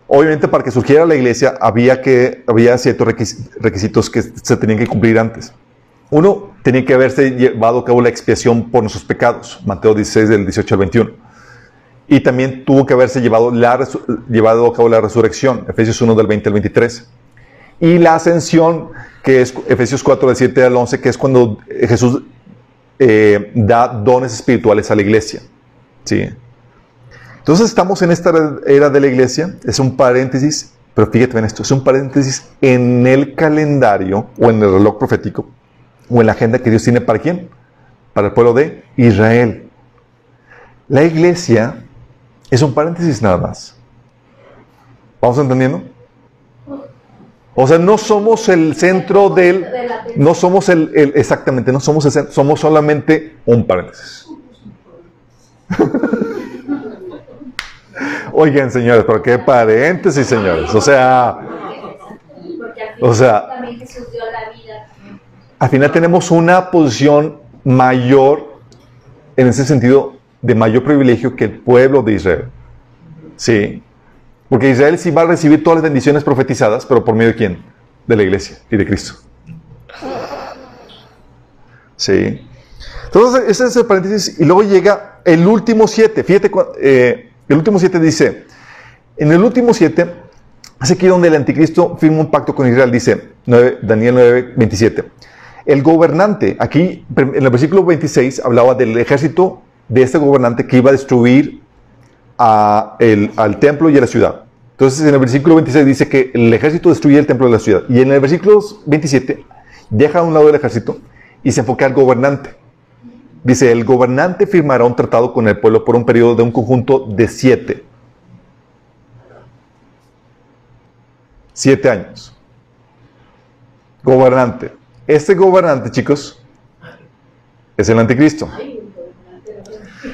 Obviamente, para que surgiera la iglesia, había, que, había ciertos requisitos que se tenían que cumplir antes. Uno, tenía que haberse llevado a cabo la expiación por nuestros pecados, Mateo 16, del 18 al 21. Y también tuvo que haberse llevado, llevado a cabo la resurrección, Efesios 1, del 20 al 23. Y la ascensión, que es Efesios 4, del 7 al 11, que es cuando Jesús eh, da dones espirituales a la iglesia. ¿sí? Entonces estamos en esta era de la iglesia, es un paréntesis, pero fíjate en esto, es un paréntesis en el calendario o en el reloj profético o en la agenda que Dios tiene para quién? Para el pueblo de Israel. La iglesia es un paréntesis nada más. ¿Vamos entendiendo? O sea, no somos el centro del... No somos el... exactamente, no somos el centro, somos solamente un paréntesis. Oigan, señores, ¿por qué paréntesis, señores? O sea... O sea... Al final tenemos una posición mayor, en ese sentido, de mayor privilegio que el pueblo de Israel. Sí. Porque Israel sí va a recibir todas las bendiciones profetizadas, pero por medio de quién? De la iglesia y de Cristo. Sí. Entonces, ese es el paréntesis. Y luego llega el último siete. Fíjate, eh, el último siete dice, en el último siete, es aquí donde el anticristo firma un pacto con Israel, dice Daniel 9, 27. El gobernante, aquí en el versículo 26 hablaba del ejército de este gobernante que iba a destruir al templo y a la ciudad. Entonces en el versículo 26 dice que el ejército destruye el templo de la ciudad. Y en el versículo 27 deja a un lado del ejército y se enfoca al gobernante. Dice, el gobernante firmará un tratado con el pueblo por un periodo de un conjunto de siete. Siete años. Gobernante. Este gobernante, chicos, es el anticristo.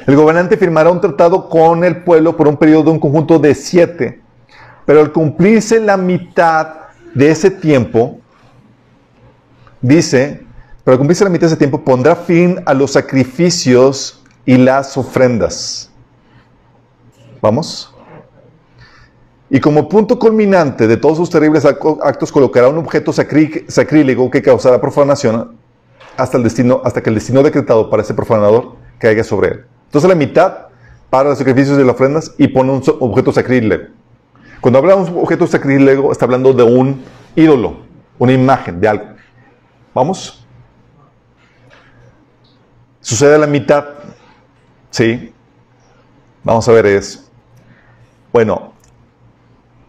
El gobernante firmará un tratado con el pueblo por un periodo de un conjunto de siete, pero al cumplirse la mitad de ese tiempo, dice, pero al cumplirse la mitad de ese tiempo pondrá fin a los sacrificios y las ofrendas. ¿Vamos? Y como punto culminante de todos sus terribles actos colocará un objeto sacrílego que causará profanación hasta, el destino, hasta que el destino decretado para ese profanador caiga sobre él. Entonces la mitad para los sacrificios y las ofrendas y pone un objeto sacrílego. Cuando habla de un objeto sacrílego, está hablando de un ídolo, una imagen de algo. ¿Vamos? Sucede la mitad. ¿Sí? Vamos a ver es. Bueno,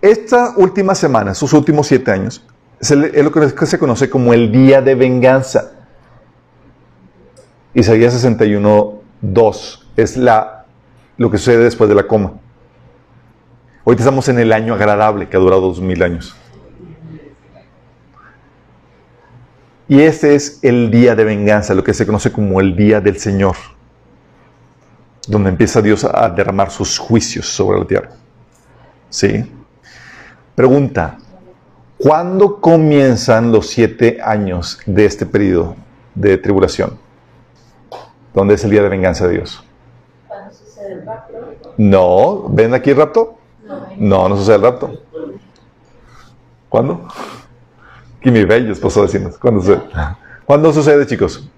esta última semana, estos últimos siete años, es, lo que se conoce como el día de venganza. Isaías 61, 2 es la, lo que sucede después de la coma. Hoy estamos en el año agradable que ha durado dos mil años. Y este es el día de venganza, lo que se conoce como el día del Señor, donde empieza Dios a derramar sus juicios sobre la tierra. ¿Sí? Pregunta, ¿cuándo comienzan los siete años de este periodo de tribulación? ¿Dónde es el día de venganza de Dios? No, ¿ven aquí el rapto? No, no, sucede el rapto. ¿Cuándo? Y mi bello esposo decimos, ¿cuándo sucede? ¿Cuándo sucede, chicos?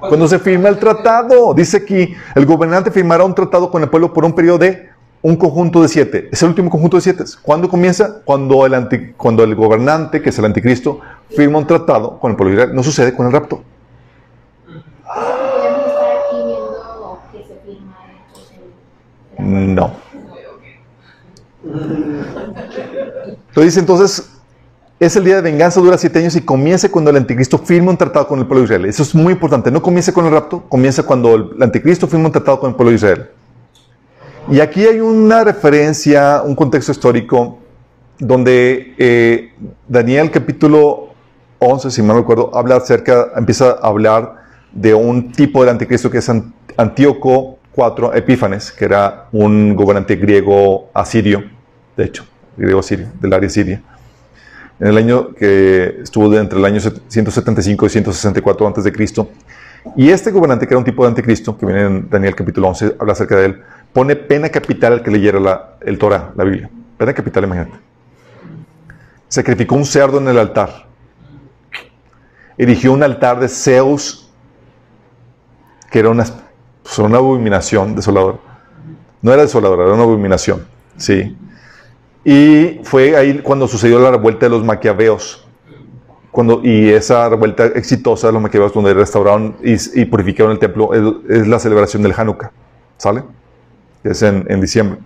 Cuando se firma el tratado. Dice aquí, el gobernante firmará un tratado con el pueblo por un periodo de un conjunto de siete. Es el último conjunto de siete. ¿Cuándo comienza? Cuando el, cuando el gobernante, que es el anticristo, firma un tratado con el pueblo. No sucede con el rapto. No. Lo dice entonces, es el día de venganza, dura siete años y comienza cuando el anticristo firma un tratado con el pueblo de Israel. Eso es muy importante. No comienza con el rapto, comienza cuando el anticristo firma un tratado con el pueblo de Israel. Y aquí hay una referencia, un contexto histórico, donde eh, Daniel capítulo 11, si mal no recuerdo, habla acerca, empieza a hablar de un tipo de anticristo que es Antíoco IV Epífanes, que era un gobernante griego asirio, de hecho, griego asirio, del área siria. En el año que estuvo entre el año 175 y 164 antes de Cristo. Y este gobernante, que era un tipo de anticristo, que viene en Daniel capítulo 11, habla acerca de él, pone pena capital al que leyera la, el Torah, la Biblia. Pena capital, imagínate. Sacrificó un cerdo en el altar. Erigió un altar de Zeus, que era una, pues, una abominación desoladora. No era desoladora, era una abominación. Sí. Y fue ahí cuando sucedió la revuelta de los maquiaveos. Cuando, y esa revuelta exitosa de los maquiaveos, donde restauraron y, purificaron el templo, es, la celebración del Hanukkah. ¿Sale? es en, diciembre.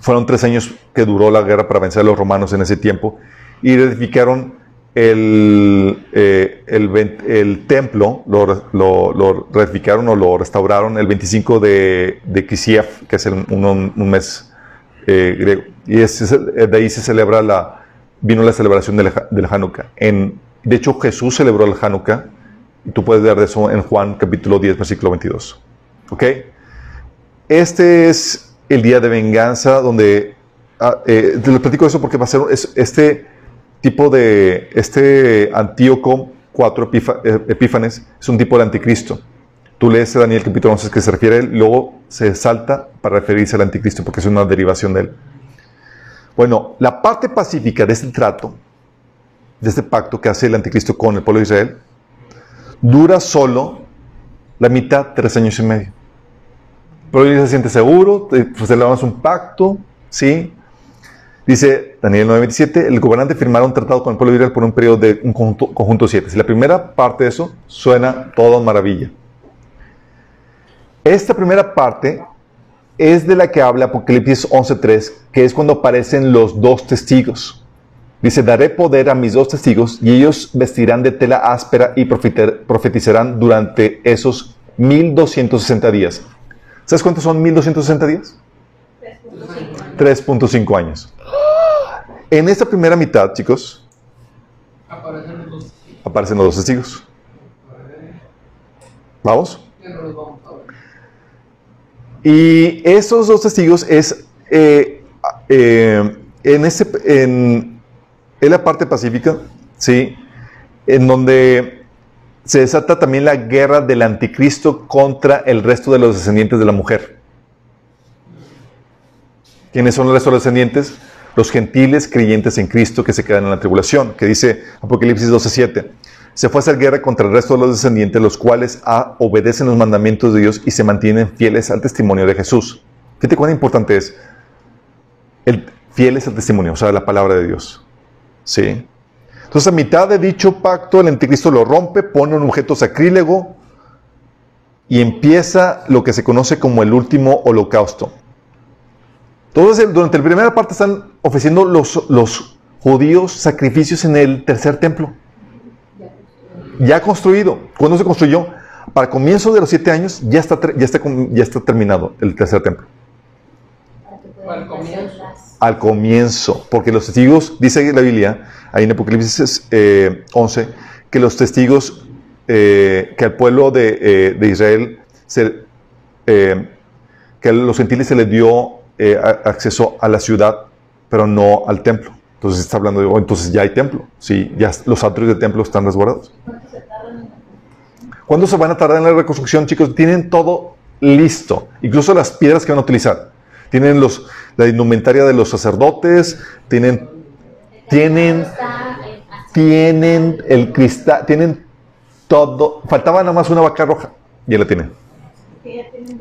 Fueron tres años que duró la guerra para vencer a los romanos en ese tiempo y edificaron el, eh, el, el templo lo, lo, lo o lo restauraron el 25 de, de Kislev, que es el- un, un- mes eh, griego. Y ese es el- de ahí se celebra la, vino la celebración del, del Hanukkah. En, de hecho, Jesús celebró el Hanukkah, y tú puedes ver de eso en Juan capítulo 10, versículo 22. ¿Ok? Este es el día de venganza donde... ah, eh, te lo platico eso porque va a ser es- este tipo de... Este Antíoco 4 Epifa- eh, Epífanes es un tipo de anticristo. Tú lees Daniel capítulo 11 que se refiere a él, luego se salta para referirse al anticristo porque es una derivación de él. Bueno, la parte pacífica de este trato, de este pacto que hace el anticristo con el pueblo de Israel, dura solo la mitad, tres años y medio. Pero él se siente seguro, te- pues celebramos un pacto, ¿sí? Dice Daniel 9:27, el gobernante firmará un tratado con el pueblo de Israel por un periodo de un conjunto, conjunto siete. Si la primera parte de eso suena todo maravilla. Esta primera parte es de la que habla Apocalipsis 11:3, que es cuando aparecen los dos testigos. Dice, daré poder a mis dos testigos y ellos vestirán de tela áspera y profetizarán durante esos 1260 días. ¿Sabes cuántos son 1260 días? 3.5 años. En esta primera mitad, chicos, Aparecen los dos. aparecen los dos testigos. ¿Vamos? Y esos dos testigos es eh, eh, en, ese, en, en la parte pacífica, ¿sí? En donde se desata también la guerra del anticristo contra el resto de los descendientes de la mujer. ¿Quiénes son el resto de los descendientes? Los gentiles creyentes en Cristo que se quedan en la tribulación, que dice Apocalipsis 12:7. Se fue a hacer guerra contra el resto de los descendientes, los cuales ah, obedecen los mandamientos de Dios y se mantienen fieles al testimonio de Jesús. Fíjate cuán importante es el fieles al testimonio, o sea, la palabra de Dios. ¿Sí? Entonces, a mitad de dicho pacto, el anticristo lo rompe, pone un objeto sacrílego y empieza lo que se conoce como el último holocausto. Entonces, durante la primera parte están ofreciendo los, los judíos sacrificios en el tercer templo. Ya construido. ¿Cuándo se construyó? Para comienzo de los siete años ya está, ya está, ya está terminado el tercer templo. Al comienzo. Al comienzo. Porque los testigos, dice la Biblia, ahí en Apocalipsis eh, 11, que los testigos, eh, que al pueblo de, eh, de Israel, se, eh, que a los gentiles se les dio eh, acceso a la ciudad, pero no al templo. Entonces está hablando de, oh, entonces ya hay templo. Sí, ya los atrios del templo están resguardados. ¿Cuándo se van a tardar en la reconstrucción, chicos? Tienen todo listo, incluso las piedras que van a utilizar. Tienen los, la indumentaria de los sacerdotes, tienen, tienen, tienen el cristal, tienen todo. Faltaba nada más una vaca roja, ya la tienen.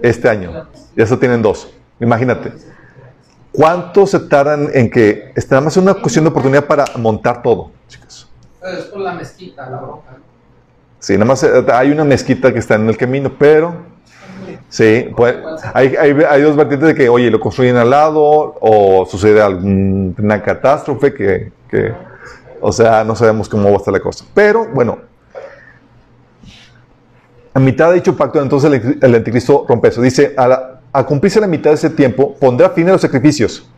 Este año, ya se tienen dos. Imagínate. ¿Cuánto se tardan en que, es nada más una cuestión de oportunidad para montar todo, chicos? Pero es por la mezquita, la bronca. Sí, nada más eh, hay una mezquita que está en el camino, pero sí, puede- hay, hay, hay dos vertientes de que, oye, lo construyen al lado o sucede alguna catástrofe que, que, o sea, no sabemos cómo va a estar la cosa. Pero bueno, a mitad de dicho pacto, entonces el, el anticristo rompe eso. Dice, a, la- a cumplirse la mitad de ese tiempo, pondrá fin a los sacrificios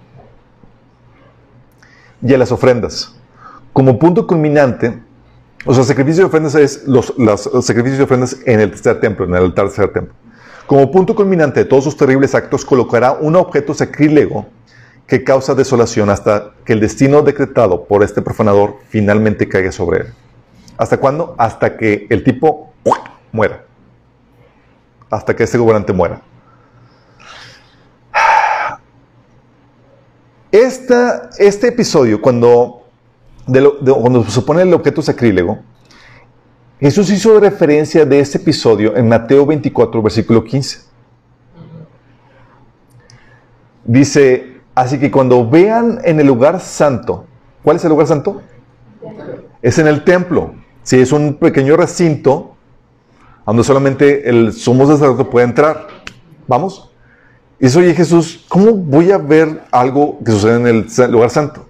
y a las ofrendas. Como punto culminante, o sea, sacrificios y ofrendas es los, los sacrificios y ofrendas en el tercer templo, en el altar del tercer templo. Como punto culminante de todos sus terribles actos, colocará un objeto sacrílego que causa desolación hasta que el destino decretado por este profanador finalmente caiga sobre él. ¿Hasta cuándo? Hasta que el tipo muera. Hasta que este gobernante muera. Esta, este episodio, cuando, cuando se pone el objeto sacrílego, Jesús hizo referencia de este episodio en Mateo 24, versículo 15. Dice, así que cuando vean en el lugar santo, ¿cuál es el lugar santo? Es en el templo. Si es un pequeño recinto donde solamente el sumo sacerdote puede entrar. ¿Vamos? Y dice, oye Jesús, ¿cómo voy a ver algo que sucede en el lugar santo?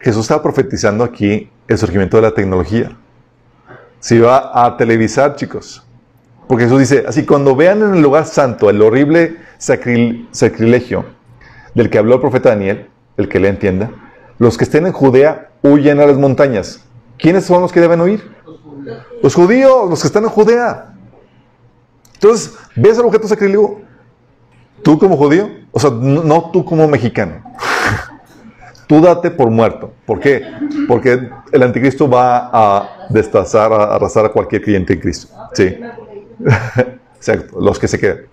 Jesús estaba profetizando aquí el surgimiento de la tecnología. Se iba a televisar, chicos. Porque Jesús dice, así cuando vean en el lugar santo el horrible sacrilegio del que habló el profeta Daniel, el que le entienda, los que estén en Judea huyen a las montañas. ¿Quiénes son los que deben huir? Los judíos, los que están en Judea. Entonces, ¿ves el objeto sacrílego? ¿Tú como judío? O sea, no, tú como mexicano. tú date por muerto. ¿Por qué? Porque el anticristo va a destazar, a arrasar a cualquier creyente en Cristo. Sí. Exacto, los que se queden.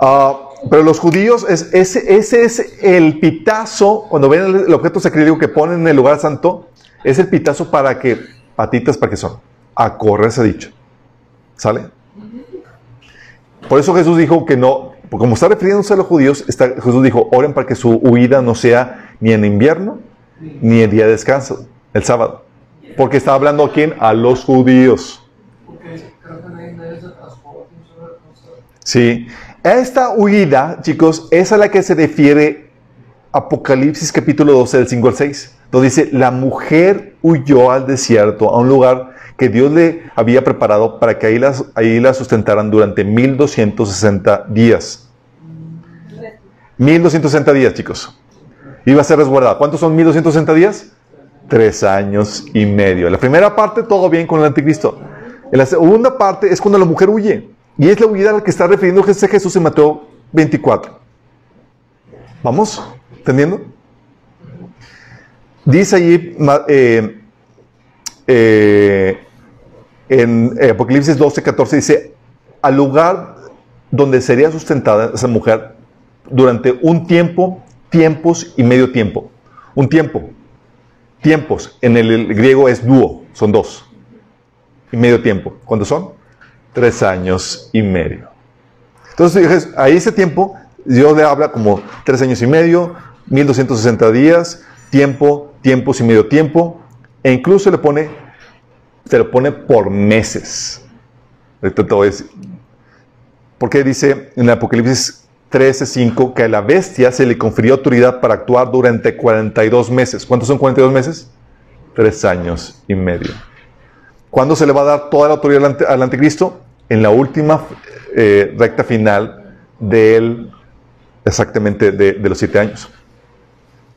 Ah, pero los judíos, es, ese, es el pitazo, cuando ven el, objeto sacrílego que ponen en el lugar santo, es el pitazo para que, patitas para que son, a correr se ha dicho. ¿Sale? Por eso Jesús dijo que no, como está refiriéndose a los judíos, Jesús dijo, oren para que su huida no sea ni en invierno, ni en día de descanso, el sábado. Porque está hablando a quién? A los judíos. Sí. Esta huida, chicos, es a la que se refiere Apocalipsis capítulo 12, del 5 al 6, donde dice, la mujer huyó al desierto, a un lugar que Dios le había preparado para que ahí, las, ahí la sustentaran durante 1260 días. 1260 días, chicos. Iba a ser resguardada. ¿Cuántos son 1260 días? Tres años y medio. La primera parte, todo bien con el anticristo. En la segunda parte es cuando la mujer huye. Y es la huida a la que está refiriendo Jesús en Mateo 24. ¿Vamos? ¿Entendiendo? Dice allí eh, eh, en Apocalipsis 12, 14, dice, al lugar donde sería sustentada esa mujer durante un tiempo, tiempos y medio tiempo. Un tiempo. Tiempos. En el griego es dúo, son dos. Y medio tiempo. ¿Cuántos son? tres años y medio. Entonces, ahí ese tiempo, Dios le habla como tres años y medio, 1260 días, tiempo, tiempos y medio tiempo, e incluso le pone, se lo pone por meses. Porque dice en Apocalipsis 13:5 que a la bestia se le confirió autoridad para actuar durante 42 meses. ¿Cuántos son 42 meses? Tres años y medio. ¿Cuándo se le va a dar toda la autoridad al anticristo? En la última eh, recta final de él, exactamente de, los siete años.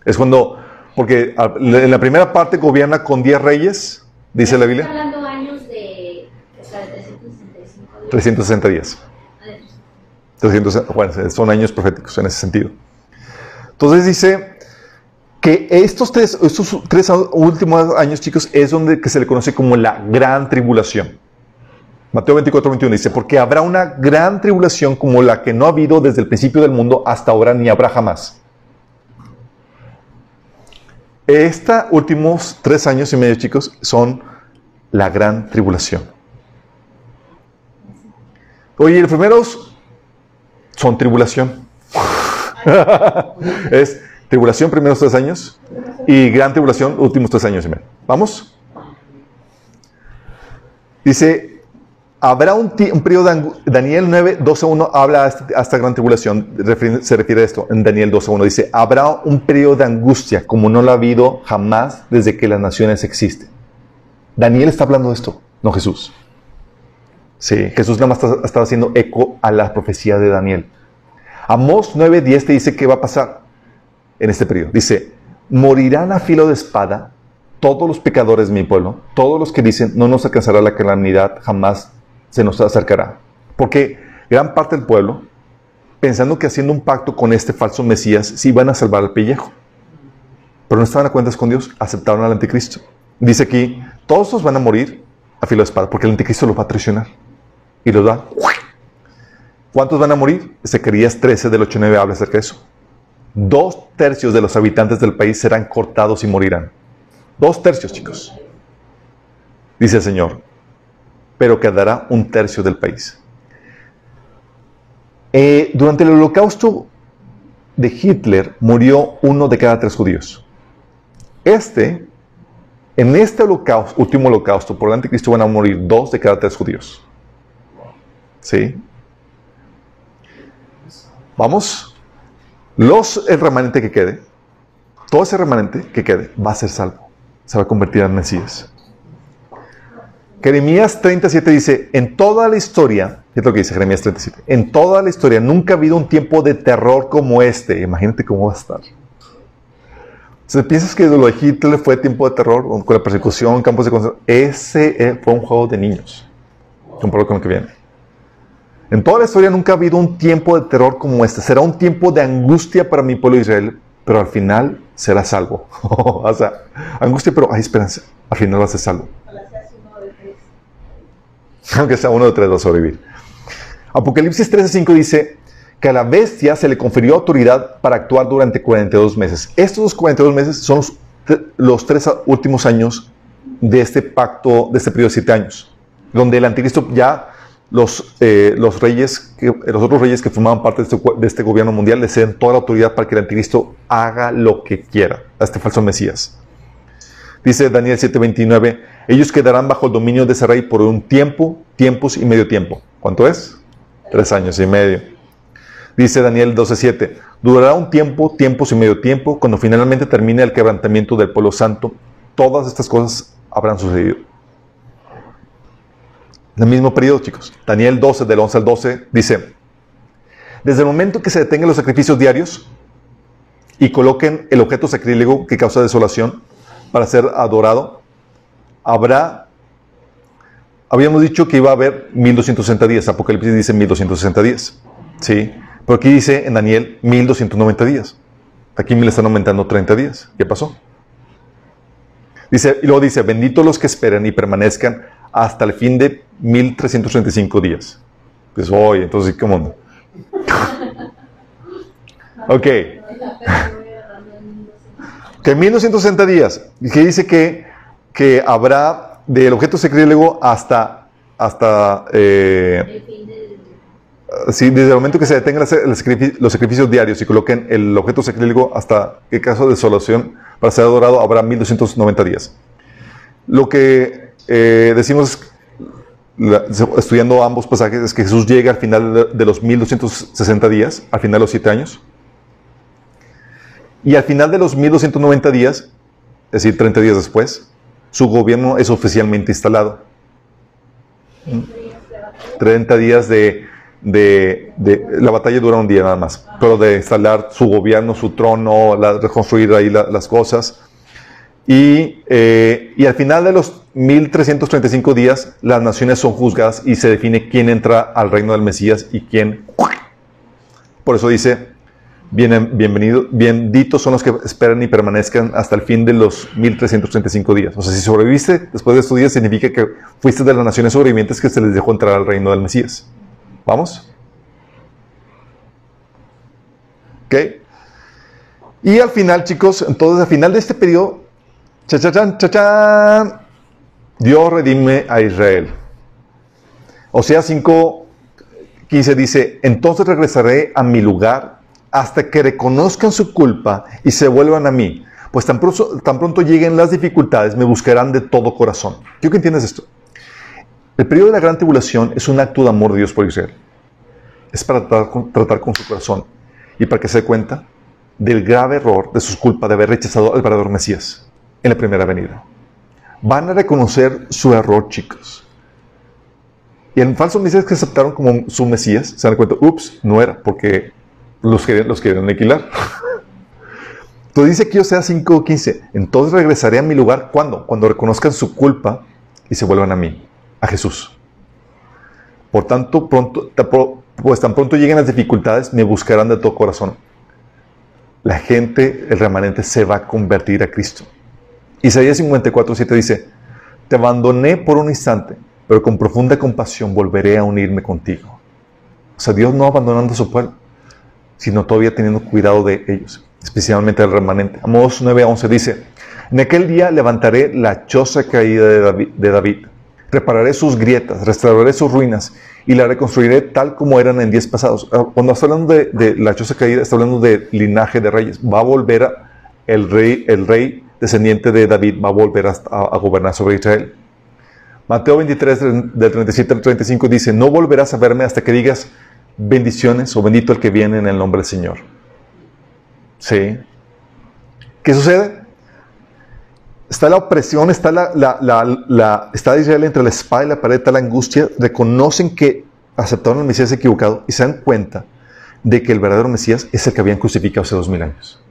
Es cuando, porque en la primera parte gobierna con diez reyes, dice la Biblia. hablando años de, o sea, 365 días. 360 días. 360, bueno, son años proféticos en ese sentido. Entonces dice, que estos tres, estos tres últimos años, chicos, es donde que se le conoce como la gran tribulación. Mateo 24, 21 dice, porque habrá una gran tribulación como la que no ha habido desde el principio del mundo hasta ahora ni habrá jamás. Estos últimos tres años y medio, chicos, son la gran tribulación. Oye, los primeros son tribulación. es Tribulación, primeros tres años. Y gran tribulación, últimos tres años y medio. ¿Vamos? Dice, habrá un, periodo de Daniel 9, 12, 1 habla a esta, gran tribulación, se refiere a esto en Daniel 12, 1. Dice, habrá un periodo de angustia como no lo ha habido jamás desde que las naciones existen. Daniel está hablando de esto, no Jesús. Sí, Jesús nada más está, está haciendo eco a la profecía de Daniel. Amós 9, 10 te dice qué va a pasar en este periodo. Dice, morirán a filo de espada todos los pecadores de mi pueblo, todos los que dicen, no nos alcanzará la calamidad, jamás se nos acercará. Porque gran parte del pueblo, pensando que haciendo un pacto con este falso Mesías, sí iban a salvar al pellejo. Pero no estaban a cuentas con Dios, aceptaron al anticristo. Dice aquí, todos estos van a morir a filo de espada, porque el anticristo los va a traicionar. Y los da. ¿Cuántos van a morir? Zacarías 13 del 8-9 habla acerca de eso dos tercios de los habitantes del país serán cortados y morirán. Dos tercios, chicos. Dice el Señor. Pero quedará un tercio del país. Eh, durante el holocausto de Hitler murió uno de cada tres judíos. Este, en este holocausto, último holocausto por el anticristo van a morir dos de cada tres judíos. ¿Sí? ¿Vamos? Los, el remanente que quede todo ese remanente que quede va a ser salvo. Se va a convertir en Mesías. Jeremías 37 dice, en toda la historia, es lo que dice Jeremías 37, en toda la historia nunca ha habido un tiempo de terror como este. Imagínate cómo va a estar. Si piensas que lo de Hitler fue tiempo de terror, con la persecución, campos de concentración, ese eh, fue un juego de niños. Comparado con lo que viene. En toda la historia nunca ha habido un tiempo de terror como este. Será un tiempo de angustia para mi pueblo Israel, pero al final será salvo. o sea, angustia, pero hay esperanza. Al final va a ser salvo. Aunque sea uno de tres va a sobrevivir. Apocalipsis 13:5 dice que a la bestia se le confirió autoridad para actuar durante 42 meses. Estos 42 meses son los, tres últimos años de este pacto, de este periodo de siete años, donde el anticristo ya los, eh, los reyes, que, los otros reyes que formaban parte de este, de este, gobierno mundial le ceden toda la autoridad para que el anticristo haga lo que quiera a este falso Mesías. Dice Daniel 7:29, ellos quedarán bajo el dominio de ese rey por un tiempo, tiempos y medio tiempo. ¿Cuánto es? Tres años y medio. Dice Daniel 12:7, durará un tiempo, tiempos y medio tiempo, cuando finalmente termine el quebrantamiento del pueblo santo, todas estas cosas habrán sucedido. En el mismo periodo, chicos. Daniel 12, del 11 al 12, dice, desde el momento que se detengan los sacrificios diarios y coloquen el objeto sacrílego que causa desolación para ser adorado, habrá, habíamos dicho que iba a haber 1260 días, Apocalipsis dice 1260 días, ¿sí? Pero aquí dice en Daniel 1290 días. Aquí me le están aumentando 30 días. ¿Qué pasó? Dice, y luego dice, benditos los que esperen y permanezcan hasta el fin de 1335 días. Pues hoy, entonces, ¿cómo? ok. Que 1260 días. Que dice que, que habrá del objeto sacrílego hasta, hasta eh, sí, desde el momento que se detengan los sacrificios diarios y coloquen el objeto sacrílego hasta el caso de desolación para ser adorado, habrá 1290 días. Lo que eh, decimos estudiando ambos pasajes es que Jesús llega al final de, de los 1260 días, al final de los 7 años. Y al final de los 1290 días, es decir, 30 días después, su gobierno es oficialmente instalado. 30 días de, de, de, la batalla dura un día nada más, pero de instalar su gobierno, su trono, la, reconstruir ahí la, las cosas. Y, eh, y, al final de los 1335 días, las naciones son juzgadas y se define quién entra al reino del Mesías y quién. Por eso dice, Bien, bienvenido, benditos son los que esperan y permanezcan hasta el fin de los 1335 días. O sea, si sobreviviste después de estos días, significa que fuiste de las naciones sobrevivientes que se les dejó entrar al reino del Mesías. ¿Vamos? ¿Ok? Y al final, chicos, entonces al final de este periodo, cha, cha, cha, cha, cha Dios redime a Israel. O sea, 5.15 dice, entonces regresaré a mi lugar hasta que reconozcan su culpa y se vuelvan a mí. Pues tan pronto, lleguen las dificultades, me buscarán de todo corazón. Quiero que entiendas esto. El periodo de la gran tribulación es un acto de amor de Dios por Israel. Es para tratar con, su corazón y para que se dé cuenta del grave error de su culpa de haber rechazado al verdadero Mesías en la primera venida. Van a reconocer su error, chicos. Y el falso Mesías que aceptaron como su Mesías se dan cuenta, ups, no era, porque los quieren, los quieren aniquilar. Entonces dice que yo sea 5.15. Entonces regresaré a mi lugar. ¿Cuándo? Cuando reconozcan su culpa y se vuelvan a mí, a Jesús. Por tanto, pronto, pues tan pronto lleguen las dificultades, me buscarán de todo corazón. La gente, el remanente, se va a convertir a Cristo. Isaías 54.7 dice, te abandoné por un instante, pero con profunda compasión volveré a unirme contigo. O sea, Dios no abandonando a su pueblo sino todavía teniendo cuidado de ellos, especialmente el remanente. Amos 9 a 11 dice, en aquel día levantaré la choza caída de David, repararé sus grietas, restauraré sus ruinas y la reconstruiré tal como eran en días pasados. Ah, cuando está hablando de, de la choza caída, está hablando de linaje de reyes. Va a volver a, el rey, el rey descendiente de David, va a volver a, a gobernar sobre Israel. Mateo 23, del 37 al 35 dice, no volverás a verme hasta que digas, bendiciones o bendito el que viene en el nombre del Señor. Sí. ¿Qué sucede? Está la opresión, está, la, la, la, está Israel entre la espada y la pared, está la angustia. Reconocen que aceptaron al Mesías equivocado y se dan cuenta de que el verdadero Mesías es el que habían crucificado hace dos mil años.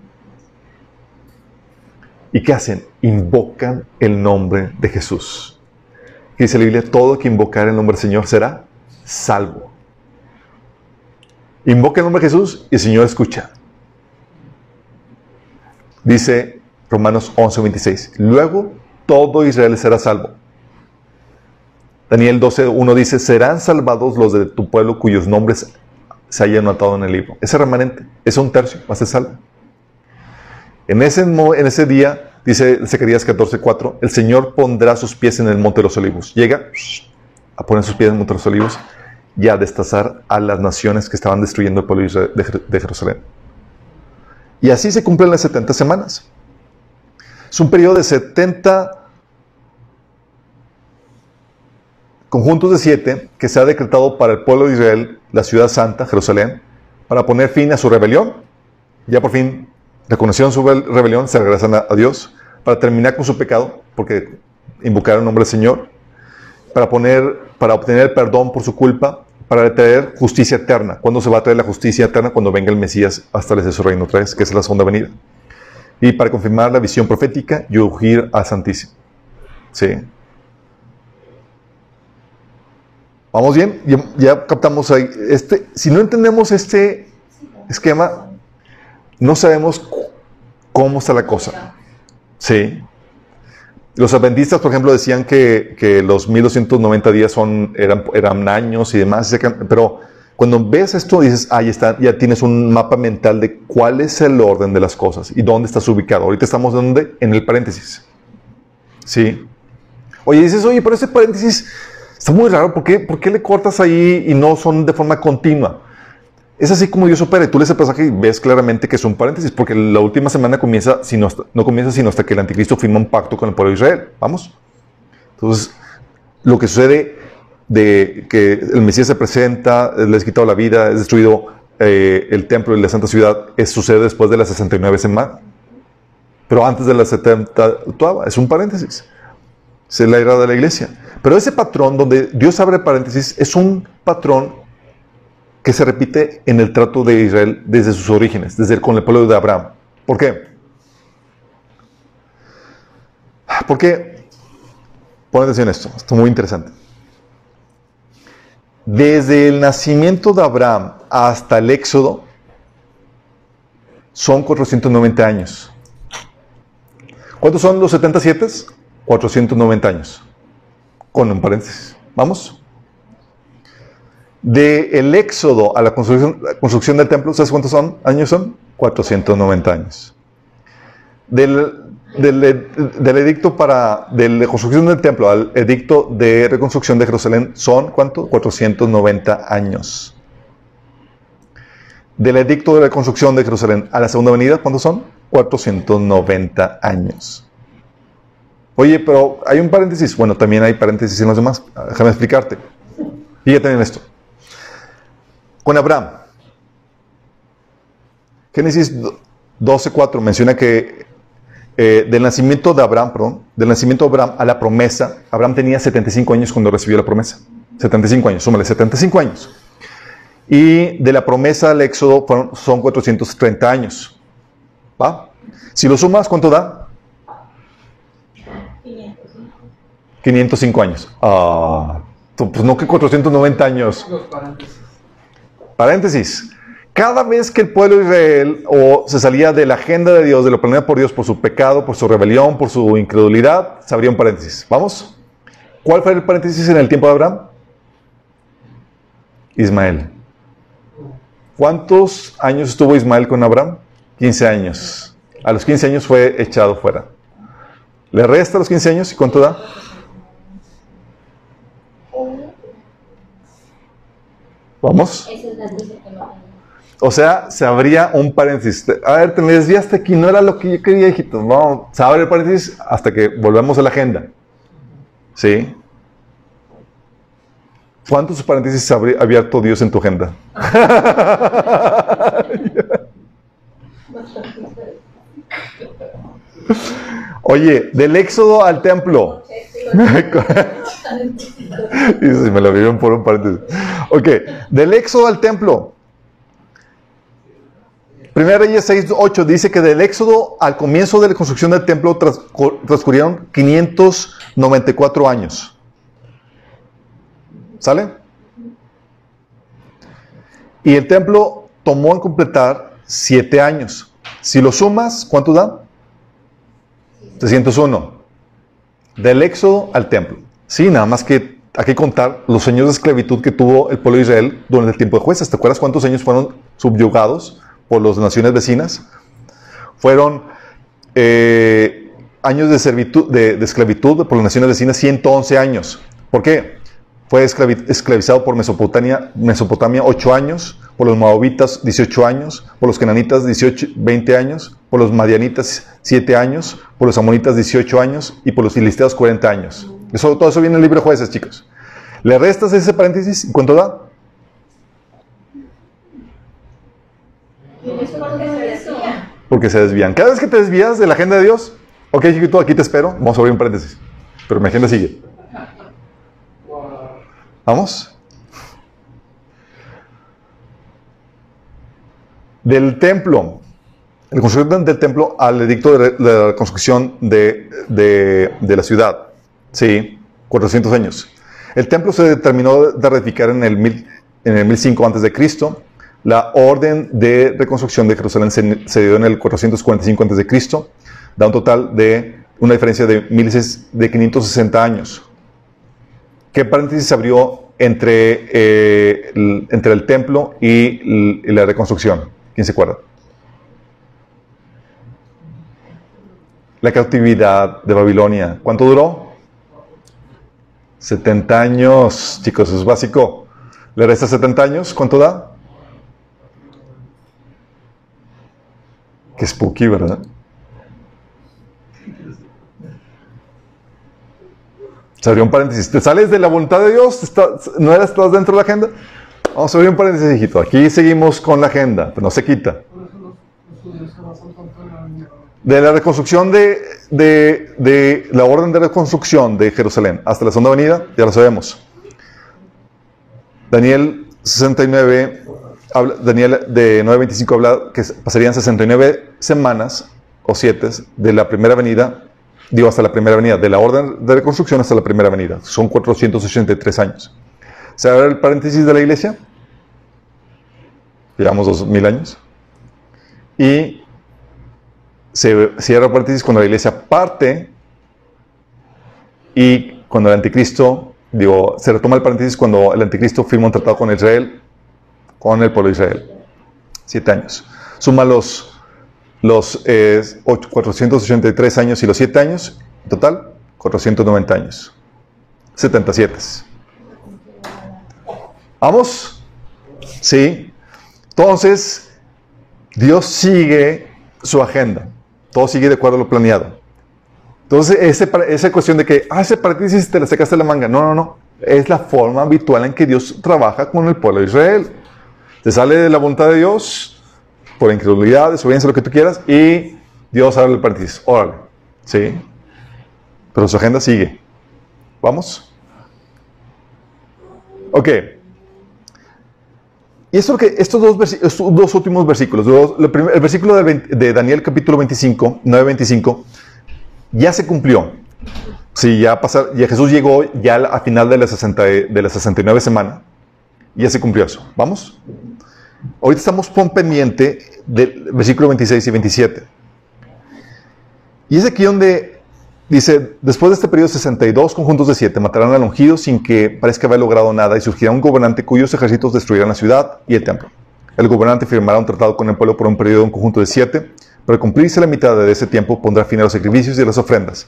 ¿Y qué hacen? Invocan el nombre de Jesús. Y dice la Biblia, todo que invocar el nombre del Señor será salvo. Invoca el nombre de Jesús y el Señor escucha. Dice Romanos 11:26. Luego todo Israel será salvo. Daniel 12:1 dice, serán salvados los de tu pueblo cuyos nombres se hayan anotado en el libro. Ese remanente, es un tercio, va a ser salvo. En ese, en ese día, dice Zacarías 14:4, el Señor pondrá sus pies en el monte de los olivos. Llega a poner sus pies en el monte de los olivos y a destazar a las naciones que estaban destruyendo el pueblo de Jerusalén. Y así se cumplen las 70 semanas. Es un periodo de 70 conjuntos de siete que se ha decretado para el pueblo de Israel, la ciudad santa, Jerusalén, para poner fin a su rebelión. Ya por fin reconocieron su rebelión, se regresan a, Dios, para terminar con su pecado, porque invocaron el nombre del Señor, para, poner, para obtener perdón por su culpa, para traer justicia eterna. ¿Cuándo se va a traer la justicia eterna? Cuando venga el Mesías a establecer su reino otra vez, que es la segunda venida. Y para confirmar la visión profética y ungir Santísimo. ¿Sí? ¿Vamos bien? Ya, ya, captamos ahí. Este, si no entendemos este esquema, no sabemos cómo está la cosa. Sí. Los adventistas, por ejemplo, decían que, que los 1290 días eran años y demás, pero cuando ves esto dices, ahí está, ya tienes un mapa mental de cuál es el orden de las cosas y dónde estás ubicado. Ahorita estamos donde? En el paréntesis. ¿Sí? Oye, dices, oye, pero ese paréntesis está muy raro, ¿por qué, ¿por qué le cortas ahí y no son de forma continua? Es así como Dios opera. Tú lees el pasaje y ves claramente que es un paréntesis, porque la última semana comienza, sino no comienza sino hasta que el anticristo firma un pacto con el pueblo de Israel. Vamos. Entonces, lo que sucede de que el Mesías se presenta, le es quitado la vida, es destruido eh, el templo y la santa ciudad, es, sucede después de las 69 semanas. Pero antes de las 70, es un paréntesis. Es la era de la iglesia. Pero ese patrón donde Dios abre paréntesis es un patrón que se repite en el trato de Israel desde sus orígenes, desde el, con el pueblo de Abraham. ¿Por qué? Porque, pon atención a esto, esto es muy interesante. Desde el nacimiento de Abraham hasta el Éxodo son 490 años. ¿Cuántos son los 77? 490 años. Con un paréntesis. ¿Vamos? De el éxodo a la construcción, la construcción, del templo, ¿sabes cuántos son, años son? 490 años. Del, del, del, edicto para, de la construcción del templo al edicto de reconstrucción de Jerusalén son, ¿cuánto? 490 años. Del edicto de reconstrucción de Jerusalén a la segunda venida, ¿cuántos son? 490 años. Oye, pero hay un paréntesis. Bueno, también hay paréntesis en los demás. Déjame explicarte. Fíjate en esto con Abraham. Génesis 12.4 menciona que eh, del nacimiento de Abraham, perdón, del nacimiento de Abraham a la promesa, Abraham tenía 75 años cuando recibió la promesa. 75 años, súmale, 75 años. Y de la promesa al éxodo son 430 años. ¿Va? Si lo sumas, ¿cuánto da? 505 años. Ah, pues no que 490 años. Cada vez que el pueblo de Israel o se salía de la agenda de Dios, de lo planeado por Dios, por su pecado, por su rebelión, por su incredulidad, se abría un paréntesis. ¿Vamos? ¿Cuál fue el paréntesis en el tiempo de Abraham? Ismael. ¿Cuántos años estuvo Ismael con Abraham? 15 años. A los 15 años fue echado fuera. ¿Le resta los 15 años y cuánto da? ¿Vamos? O sea, se abría un paréntesis. A ver, te me desviaste aquí, no era lo que yo quería, hijito. Vamos, se abre el paréntesis hasta que volvemos a la agenda. ¿Sí? ¿Cuántos paréntesis ha abierto Dios en tu agenda? Oye, del éxodo al templo. y si me lo vieron por un paréntesis. Ok, del éxodo al templo. Primera Reyes 6, 8 dice que del éxodo al comienzo de la construcción del templo transcurrieron 594 años. ¿Sale? Y el templo tomó en completar 7 años. Si lo sumas, ¿cuánto da? 301. Del éxodo al templo. Sí, nada más que hay que contar los años de esclavitud que tuvo el pueblo de Israel durante el tiempo de jueces. ¿Te acuerdas cuántos años fueron subyugados por las naciones vecinas? Fueron eh, años de, de, esclavitud por las naciones vecinas, 111 años. ¿Por qué? Fue esclavizado por Mesopotamia, Mesopotamia 8 años, por los Moabitas 18 años, por los Cananitas 18, 20 años, por los Madianitas 7 años, por los Amonitas 18 años y por los Filisteos 40 años. Eso, todo eso viene en el libro de jueces, chicos. Le restas ese paréntesis y ¿cuánto da? Porque se desvían. Cada vez que te desvías de la agenda de Dios, ok, chiquito, aquí te espero. Vamos a abrir un paréntesis. Pero mi agenda sigue. ¿Vamos? Del templo, el construcción del templo al edicto de, la construcción de, de, la ciudad. Sí, 400 años. El templo se terminó de ratificar en el, mil, en el 1005 a.C. La orden de reconstrucción de Jerusalén se, dio en el 445 a.C. Da un total de una diferencia de, de 560 años. ¿Qué paréntesis abrió entre, eh, el, entre el templo y, la reconstrucción? ¿Quién se acuerda? La cautividad de Babilonia. ¿Cuánto duró? 70 años, chicos, es básico. ¿Le resta 70 años? ¿Cuánto da? Qué spooky, ¿verdad? Se abrió un paréntesis. ¿Te sales de la voluntad de Dios? ¿No eras estás dentro de la agenda? Vamos a abrir un paréntesis, hijito. Aquí seguimos con la agenda, pero no se quita. De la reconstrucción de, de, la orden de reconstrucción de Jerusalén hasta la segunda avenida, ya lo sabemos. Daniel 69, habla, Daniel de 9.25 habla que pasarían 69 semanas o siete de la primera avenida digo hasta la primera avenida, de la orden de reconstrucción hasta la primera avenida. Son 483 años. ¿Se abre el paréntesis de la iglesia? Llevamos 2000 años. Y se cierra el paréntesis cuando la iglesia parte y cuando el anticristo, digo, se retoma el paréntesis cuando el anticristo firma un tratado con Israel, con el pueblo de Israel. Siete años. Suma los los 483 eh, años y los 7 años, en total, 490 años. 77. ¿Vamos? Sí. Entonces, Dios sigue su agenda. Todo sigue de acuerdo a lo planeado. Entonces, esa cuestión de que, ah, ese paréntesis te la sacaste la manga. No, no, no. Es la forma habitual en que Dios trabaja con el pueblo de Israel. Te sale de la voluntad de Dios, por incredulidad, desobediencia, lo que tú quieras, y Dios abre el paréntesis. Órale. ¿Sí? Pero su agenda sigue. ¿Vamos? Ok. Y esto que, estos, dos dos últimos versículos, el, versículo de, Daniel capítulo 25, 9-25, ya se cumplió. Sí, ya, pasar, ya Jesús llegó ya a final de la, 60, de la 69 semana. Ya se cumplió eso. ¿Vamos? Ahorita estamos con pendiente del versículo 26 y 27. Y es aquí donde dice, después de este periodo 62 conjuntos de siete matarán al ungido sin que parezca haber logrado nada y surgirá un gobernante cuyos ejércitos destruirán la ciudad y el templo. El gobernante firmará un tratado con el pueblo por un periodo de un conjunto de siete, pero cumplirse la mitad de ese tiempo pondrá fin a los sacrificios y a las ofrendas.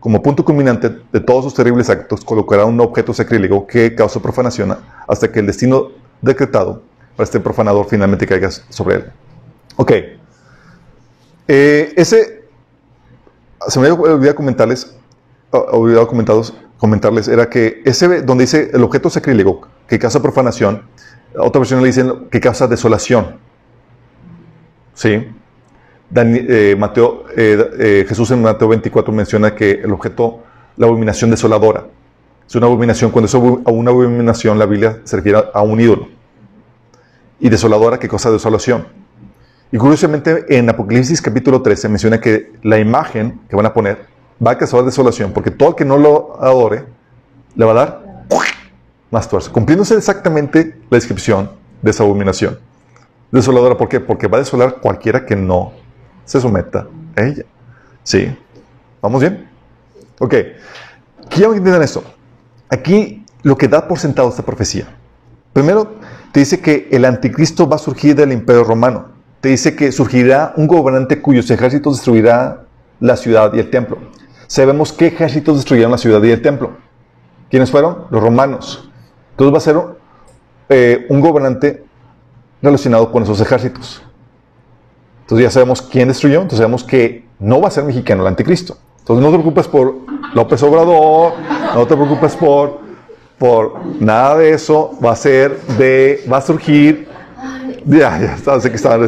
Como punto culminante de todos sus terribles actos, colocará un objeto sacrílego que causa profanación hasta que el destino decretado para este profanador finalmente caiga sobre él. Ok. Eh, ese, se me había olvidado comentarles, olvidado comentados, comentarles, era que ese donde dice el objeto sacrílego que causa profanación, otra versión le dicen que causa desolación. ¿Sí? Eh, Mateo, eh, Jesús en Mateo 24 menciona que el objeto, la abominación desoladora, es una abominación, cuando es una abominación, la Biblia se refiere a un ídolo. Y desoladora, ¿qué cosa? Desolación. Y curiosamente, en Apocalipsis capítulo 13 menciona que la imagen que van a poner va a causar desolación, porque todo el que no lo adore le va a dar más tuerza, cumpliéndose exactamente la descripción de esa abominación. Desoladora, ¿por qué? Porque va a desolar cualquiera que no se someta a ella. ¿Sí? ¿Vamos bien? Ok. Quiero que entiendan esto. Aquí lo que da por sentado esta profecía. Primero, te dice que el anticristo va a surgir del imperio romano. Te dice que surgirá un gobernante cuyos ejércitos destruirá la ciudad y el templo. Sabemos qué ejércitos destruyeron la ciudad y el templo. ¿Quiénes fueron? Los romanos. Entonces va a ser eh, un gobernante relacionado con esos ejércitos. Entonces ya sabemos quién destruyó, entonces sabemos que no va a ser mexicano el anticristo. Entonces no te preocupes por López Obrador, no te preocupes por, por nada de eso, va a ser de, va a surgir, ya, ya, sé que estaba,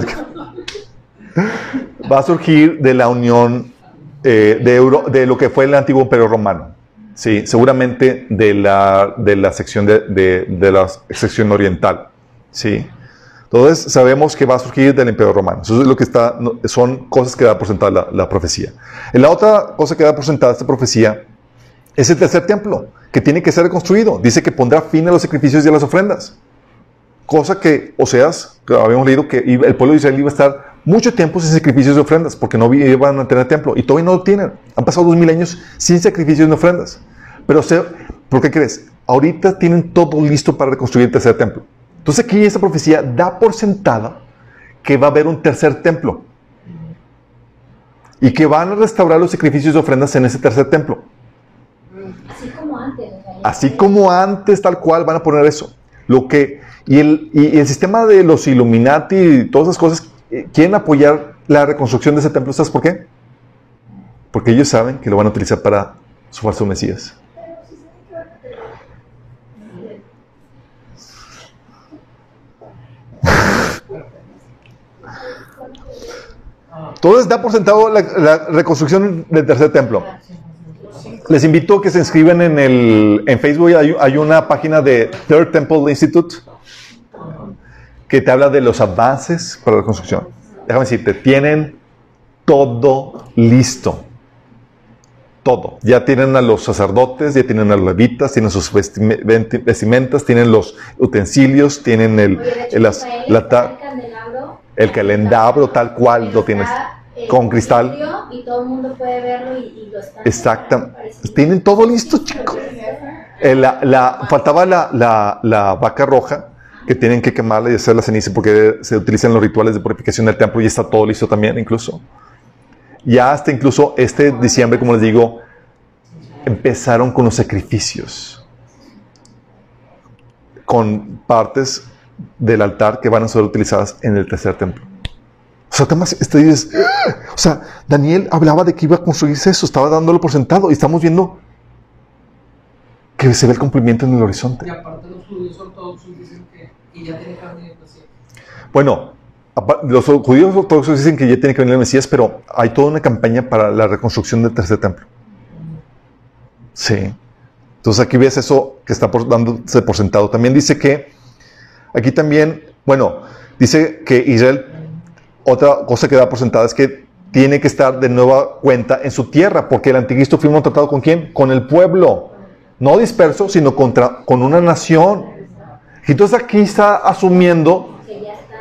va a surgir de la unión eh, de, Euro- de lo que fue el antiguo imperio romano. Sí, seguramente de la, de la sección de, de- de la sección oriental. Sí. Entonces sabemos que va a surgir del Imperio Romano. Eso es lo que está, son cosas que da por sentada la, la profecía. La otra cosa que da por sentada esta profecía es el tercer templo, que tiene que ser reconstruido. Dice que pondrá fin a los sacrificios y a las ofrendas. Cosa que, Oseas, que habíamos leído que el pueblo de Israel iba a estar mucho tiempo sin sacrificios y ofrendas, porque no iban a tener templo. Y todavía no lo tienen. Han pasado dos mil años sin sacrificios ni ofrendas. Pero, ¿por qué crees? Ahorita tienen todo listo para reconstruir el tercer templo. Entonces aquí esta profecía da por sentada que va a haber un tercer templo. Y que van a restaurar los sacrificios y ofrendas en ese tercer templo. Así como antes. o sea, ya Así como antes, tal cual, van a poner eso. Lo que, y, el, y el sistema de los Illuminati y todas esas cosas eh, quieren apoyar la reconstrucción de ese templo. ¿Sabes por qué? Porque ellos saben que lo van a utilizar para su falso Mesías. Entonces da por sentado la, la reconstrucción del tercer templo. Les invito a que se inscriban en el en Facebook. Hay, hay una página de Third Temple Institute que te habla de los avances para la reconstrucción. Déjame decirte, tienen todo listo. Todo. Ya tienen a los sacerdotes, ya tienen a los levitas, tienen sus vestimentas, tienen los utensilios, tienen el, el, la el calendario tal cual lo tienes eh, con cristal. Y todo el mundo puede verlo y, y lo están. Exacto. Parece- Tienen todo listo, chicos. Eh, la, la- faltaba la, la- la vaca roja que tienen que quemarla y hacer la ceniza porque se utilizan los rituales de purificación del templo y está todo listo también incluso. Ya hasta incluso este diciembre, como les digo, empezaron con los sacrificios. Con partes del altar que van a ser utilizadas en el tercer templo. O sea, temas, este dices, "Ah". o sea, Daniel hablaba de que iba a construirse eso, estaba dándolo por sentado y estamos viendo que se ve el cumplimiento en el horizonte. Y aparte los judíos ortodoxos dicen que, que ya tiene carne de Mesías. Bueno, los judíos ortodoxos dicen que ya tiene que venir el Mesías, pero hay toda una campaña para la reconstrucción del tercer templo. Sí. Entonces aquí ves eso que está por, dándose por sentado. También dice que, aquí también, bueno, dice que Israel, otra cosa que da por sentada es que tiene que estar de nueva cuenta en su tierra, porque el anticristo firmó un tratado con quién? Con el pueblo. No disperso, sino contra, con una nación. Entonces aquí está asumiendo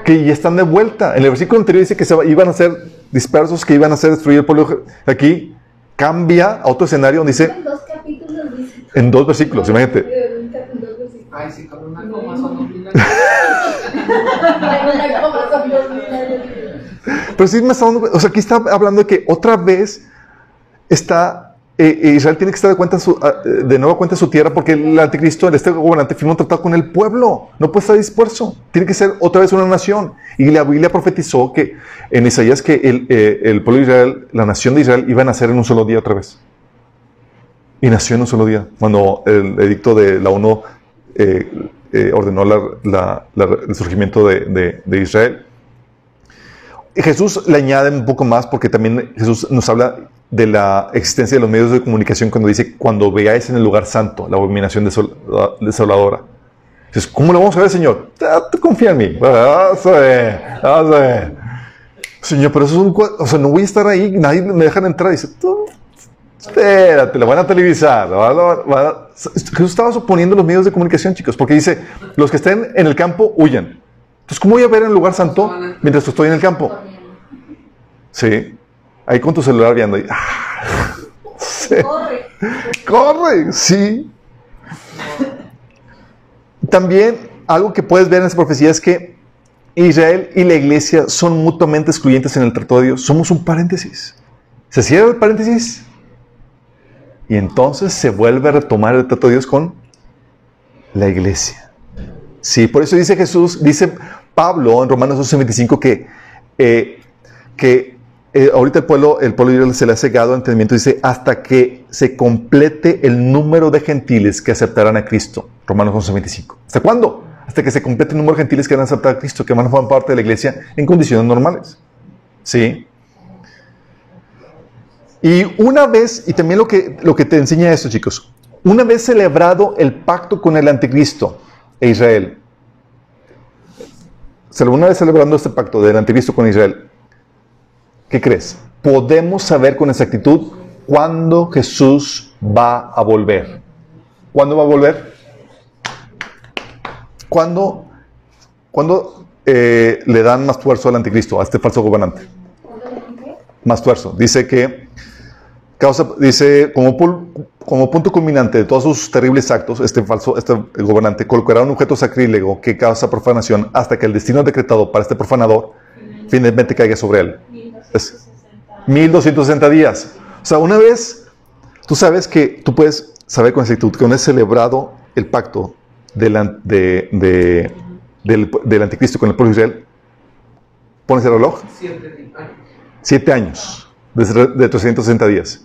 que ya están. de vuelta. En el versículo anterior dice que se iban a ser dispersos, que iban a ser destruidos el pueblo. Aquí cambia a otro escenario donde dice, En dos capítulos dice. en dos versículos, imagínate. En dos versículos. Ay, sí, con una coma son dos mil años. Pero sí me está dando, o sea, aquí está hablando de que otra vez está, eh, eh, Israel tiene que estar de, cuenta en su, ah, de nueva cuenta en su tierra porque el anticristo, este gobernante, firmó un tratado con el pueblo. No puede estar disperso. Tiene que ser otra vez una nación. Y la Biblia profetizó que en Isaías que el, eh, el pueblo de Israel, la nación de Israel, iba a nacer en un solo día otra vez. Y nació en un solo día, cuando el edicto de la ONU ordenó el surgimiento de- de Israel. Jesús le añade un poco más porque también Jesús nos habla de la existencia de los medios de comunicación cuando dice, cuando veáis en el lugar santo la abominación desol- desoladora. Dices, ¿cómo lo vamos a ver, Señor? Ah, confía en mí. Vamos a ver, vamos a ver. Señor, pero eso es un... O sea, no voy a estar ahí, nadie me dejan entrar. Dice, tú, espérate, lo van a televisar. lo van a- van a- Jesús estaba suponiendo los medios de comunicación, chicos, porque dice, los que estén en el campo, huyan. Entonces, ¿cómo voy a ver en el lugar santo mientras estoy en el campo? Sí. Ahí con tu celular viendo. Ah, sí. Corre. Corre, sí. También algo que puedes ver en esta profecía es que Israel y la iglesia son mutuamente excluyentes en el trato de Dios. Somos un paréntesis. Se cierra el paréntesis y entonces se vuelve a retomar el trato de Dios con la iglesia. Sí, por eso dice Jesús, dice Pablo en Romanos 12:25 que, eh, que eh, ahorita el pueblo, el pueblo se le ha cegado el entendimiento, dice, hasta que se complete el número de gentiles que aceptarán a Cristo. Romanos 11:25. ¿Hasta cuándo? Hasta que se complete el número de gentiles que van a aceptar a Cristo, que van a formar parte de la iglesia en condiciones normales. ¿Sí? Y una vez, y también lo que, lo que te enseña esto, chicos, una vez celebrado el pacto con el anticristo e Israel, una vez celebrando este pacto del anticristo con Israel, ¿qué crees? Podemos saber con exactitud cuándo Jesús va a volver. ¿Cuándo va a volver? ¿Cuándo, cuándo, eh, le dan más tuerzo al anticristo, a este falso gobernante? Más tuerzo. Dice que causa, dice, como, como punto culminante de todos sus terribles actos, este falso, este gobernante colocará un objeto sacrílego que causa profanación hasta que el destino decretado para este profanador finalmente caiga sobre él. Es 1260 días. O sea, una vez, tú sabes que tú puedes saber con exactitud que una vez celebrado el pacto del, de- de- del, del anticristo con el pueblo de Israel, pones el reloj, Siete años. siete años, desde de 360 días.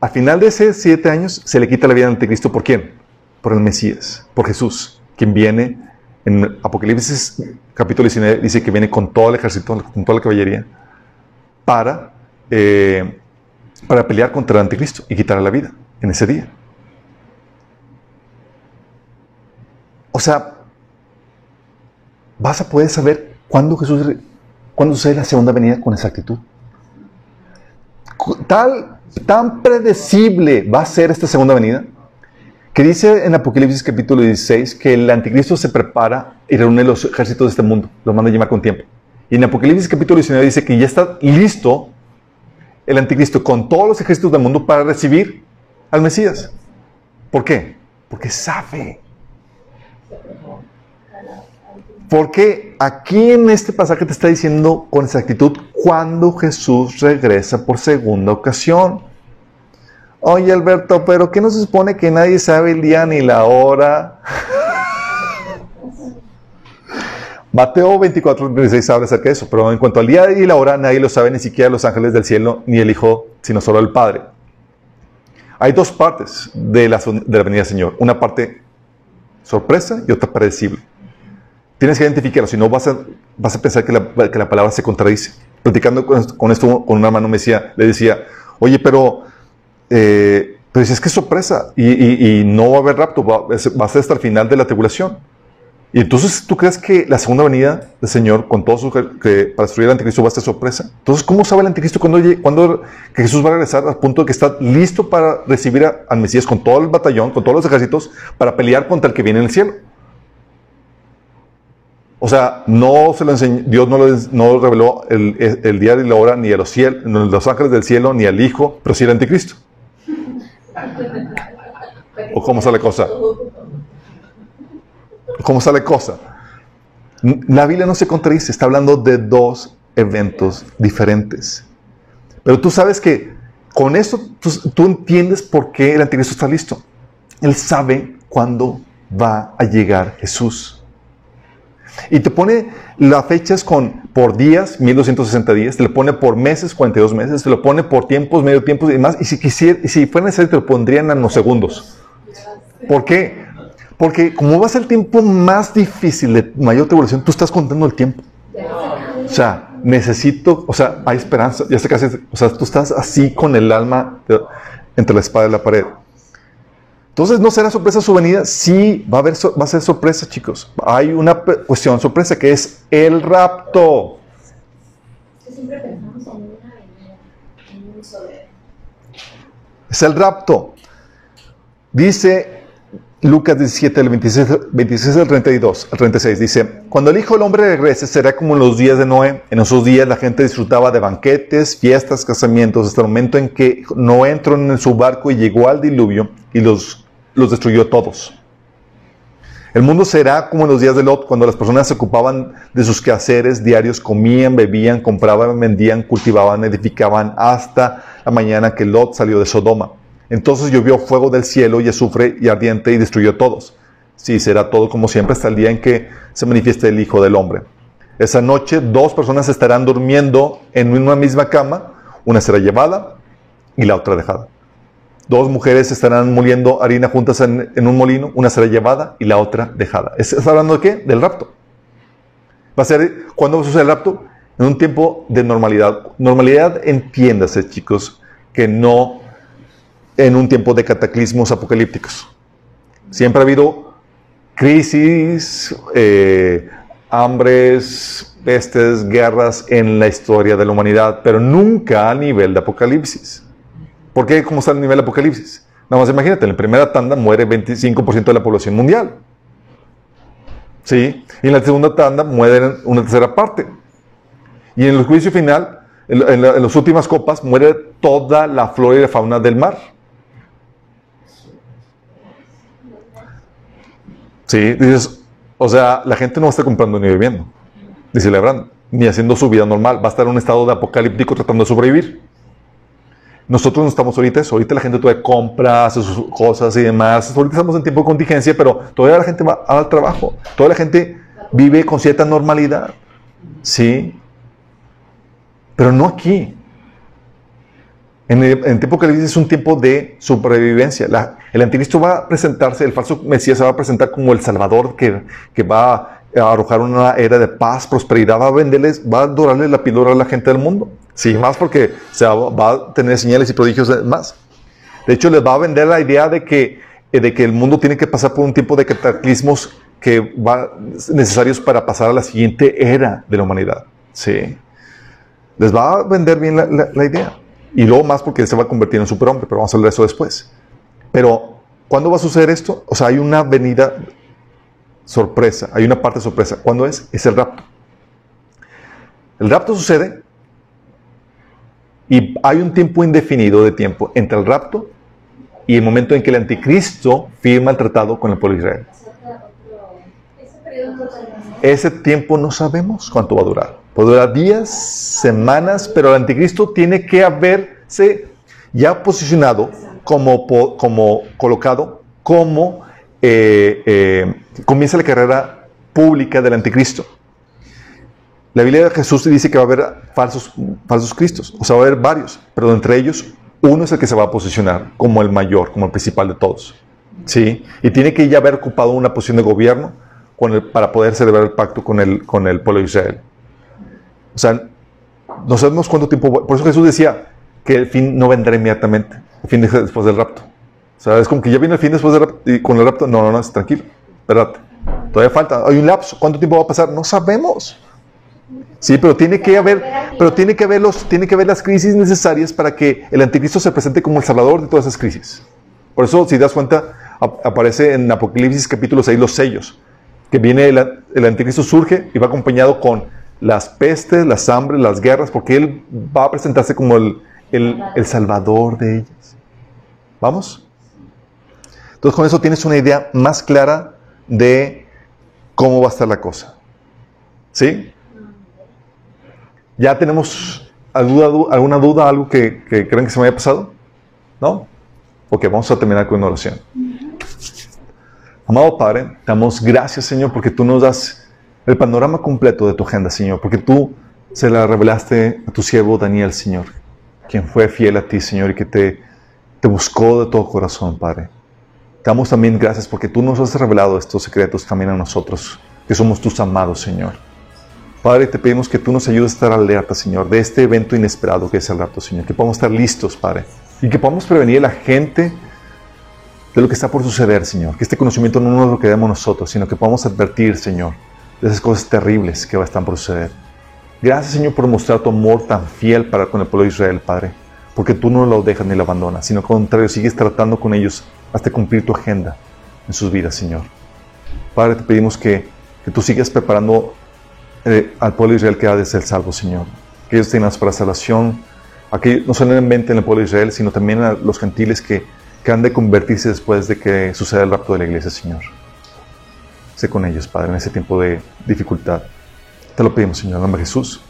Al final de esos siete años se le quita la vida al anticristo. ¿Por quién? Por el Mesías, por Jesús, quien viene en Apocalipsis capítulo 19, dice que viene con todo el ejército, con toda la caballería, para, eh, para pelear contra el anticristo y quitarle la vida en ese día. O sea, vas a poder saber cuándo Jesús, cuándo sucede la segunda venida con exactitud. Tal, tan predecible va a ser esta segunda venida que dice en Apocalipsis capítulo 16 que el anticristo se prepara y reúne los ejércitos de este mundo, los manda a llamar con tiempo. Y en Apocalipsis capítulo 19 dice que ya está listo el anticristo con todos los ejércitos del mundo para recibir al Mesías. ¿Por qué? Porque sabe. Porque aquí en este pasaje te está diciendo con exactitud cuándo Jesús regresa por segunda ocasión. Oye Alberto, pero ¿qué no se supone que nadie sabe el día ni la hora? Mateo 24, 36 habla acerca de eso, pero en cuanto al día y la hora, nadie lo sabe, ni siquiera los ángeles del cielo, ni el Hijo, sino solo el Padre. Hay dos partes de la, de la venida del Señor. Una parte sorpresa y otra predecible. Tienes que identificarlo, si no vas a, pensar que la, palabra se contradice. Platicando con esto, con esto con un hermano me decía, le decía, oye, pero, eh, que es sorpresa y, no va a haber rapto, va, va a ser hasta el final de la tribulación. Y entonces, ¿tú crees que la segunda venida del Señor, con todo su que para destruir al anticristo, va a ser sorpresa? Entonces, ¿cómo sabe el anticristo cuando, cuando que Jesús va a regresar al punto de que está listo para recibir a- al Mesías con todo el batallón, con todos los ejércitos, para pelear contra el que viene en el cielo? O sea, no se lo enseñó, Dios no, lo, no reveló el, día y la hora ni a los, ciel- los ángeles del cielo, ni al Hijo, pero sí al anticristo. ¿O cómo sale cosa? ¿Cómo sale cosa? La Biblia no se contradice, está hablando de dos eventos diferentes. Pero tú sabes que con esto tú, entiendes por qué el anticristo está listo. Él sabe cuándo va a llegar Jesús. Y te pone las fechas con, por días, 1260 días, te lo pone por meses, 42 meses, te lo pone por tiempos, medio tiempos y demás. Y si, quisiera, y si fuera necesario, te lo pondría en nanosegundos. ¿Por qué? Porque como va a ser el tiempo más difícil de mayor tribulación, tú estás contando el tiempo. O sea, necesito, o sea, hay esperanza. Ya sé casi, o sea, tú estás así con el alma de- entre la espada y la pared. Entonces, ¿no será sorpresa su venida? Sí, va a, haber, va a ser sorpresa, chicos. Hay una cuestión sorpresa que es el rapto. Que siempre pensamos en una avenida, en un solo. Es el rapto. Dice Lucas 17, el 26, 26 al 32, al 36, dice, cuando el Hijo del Hombre regrese será como en los días de Noé. En esos días la gente disfrutaba de banquetes, fiestas, casamientos, hasta el momento en que Noé entró en su barco y llegó al diluvio y los, los destruyó todos. El mundo será como en los días de Lot, cuando las personas se ocupaban de sus quehaceres diarios, comían, bebían, compraban, vendían, cultivaban, edificaban, hasta la mañana que Lot salió de Sodoma. Entonces llovió fuego del cielo y azufre y ardiente y destruyó a todos. Sí, será todo como siempre hasta el día en que se manifieste el Hijo del Hombre. Esa noche dos personas estarán durmiendo en una misma cama, una será llevada y la otra dejada. Dos mujeres estarán moliendo harina juntas en, un molino, una será llevada y la otra dejada. ¿Es- ¿Está hablando de qué? Del rapto. Va a ser, ¿cuándo va a suceder el rapto? En un tiempo de normalidad. Normalidad, entiéndase, chicos, que no en un tiempo de cataclismos apocalípticos. Siempre ha habido crisis, eh, hambres, pestes, guerras en la historia de la humanidad, pero nunca a nivel de apocalipsis. ¿Por qué? ¿Cómo está el nivel de apocalipsis? Nada más imagínate, en la primera tanda muere 25% de la población mundial. ¿Sí? Y en la segunda tanda muere una tercera parte. Y en el juicio final, en la- en las últimas copas, muere toda la flora y la fauna del mar. Sí, dices, o sea, la gente no va a estar comprando ni bebiendo, ni celebrando, ni haciendo su vida normal. Va a estar en un estado de apocalíptico tratando de sobrevivir. Nosotros no estamos ahorita eso. Ahorita la gente todavía compra, hace sus cosas y demás. Ahorita estamos en tiempo de contingencia, pero todavía la gente va al trabajo. Toda la gente vive con cierta normalidad. Sí. Pero no aquí. En el, tiempo que le es un tiempo de supervivencia. El anticristo va a presentarse, el falso Mesías se va a presentar como el Salvador que, va a arrojar una era de paz, prosperidad, va a venderles, va a dorarle la píldora a la gente del mundo. Sí, más porque se va, a tener señales y prodigios más. De hecho, les va a vender la idea de que, eh, de que el mundo tiene que pasar por un tiempo de cataclismos que va, necesarios para pasar a la siguiente era de la humanidad. Sí. Les va a vender bien la, la- la idea. Y luego más porque se va a convertir en superhombre, pero vamos a hablar de eso después. Pero, ¿cuándo va a suceder esto? O sea, hay una venida sorpresa, hay una parte sorpresa. ¿Cuándo es? Es el rapto. El rapto sucede y hay un tiempo indefinido de tiempo entre el rapto y el momento en que el anticristo firma el tratado con el pueblo de Israel. Ese tiempo no sabemos cuánto va a durar. Puede durar días, semanas, pero el anticristo tiene que haberse ya posicionado como, como colocado, como eh, eh, comienza la carrera pública del anticristo. La Biblia de Jesús dice que va a haber falsos, falsos cristos, o sea, va a haber varios, pero entre ellos uno es el que se va a posicionar como el mayor, como el principal de todos. ¿Sí? Y tiene que ya haber ocupado una posición de gobierno con el- para poder celebrar el pacto con el, con el pueblo de Israel. O sea, no sabemos cuánto tiempo. Por eso Jesús decía que el fin no vendrá inmediatamente, el fin es después del rapto. O sea, es como que ya viene el fin después del rapto y con el rapto. No, no, no, es tranquilo, espérate. Todavía falta, hay un lapso. ¿Cuánto tiempo va a pasar? No sabemos. Sí, pero tiene que haber, pero tiene que haber los, tiene que haber las crisis necesarias para que el anticristo se presente como el salvador de todas esas crisis. Por eso, si das cuenta, ap- aparece en Apocalipsis capítulo 6 los sellos, que viene el, anticristo surge y va acompañado con las pestes, las hambres, las guerras, porque él va a presentarse como el, el- el salvador de ellas. ¿Vamos? Entonces con eso tienes una idea más clara de cómo va a estar la cosa. ¿Sí? ¿Ya tenemos alguna duda, algo que, que creen que se me haya pasado? ¿No? Ok, vamos a terminar con una oración. Amado Padre, damos gracias, Señor, porque tú nos das el panorama completo de tu agenda, Señor, porque tú se la revelaste a tu siervo Daniel, Señor, quien fue fiel a ti, Señor, y que te, te buscó de todo corazón, Padre. Damos también gracias porque tú nos has revelado estos secretos también a nosotros, que somos tus amados, Señor. Padre, te pedimos que tú nos ayudes a estar alerta, Señor, de este evento inesperado que es el rapto, Señor. Que podamos estar listos, Padre. Y que podamos prevenir a la gente de lo que está por suceder, Señor. Que este conocimiento no nos lo quedemos nosotros, sino que podamos advertir, Señor, de esas cosas terribles que están por suceder. Gracias, Señor, por mostrar tu amor tan fiel para con el pueblo de Israel, Padre. Porque tú no lo dejas ni lo abandonas, sino al contrario, sigues tratando con ellos hasta cumplir tu agenda en sus vidas, Señor. Padre, te pedimos que, que tú sigas preparando eh, al pueblo de Israel que ha de ser salvo, Señor. Que ellos tengan para salvación, aquí no solamente en el pueblo de Israel, sino también a los gentiles que, que han de convertirse después de que suceda el rapto de la iglesia, Señor. Sé con ellos, Padre, en ese tiempo de dificultad. Te lo pedimos, Señor, en nombre de Jesús.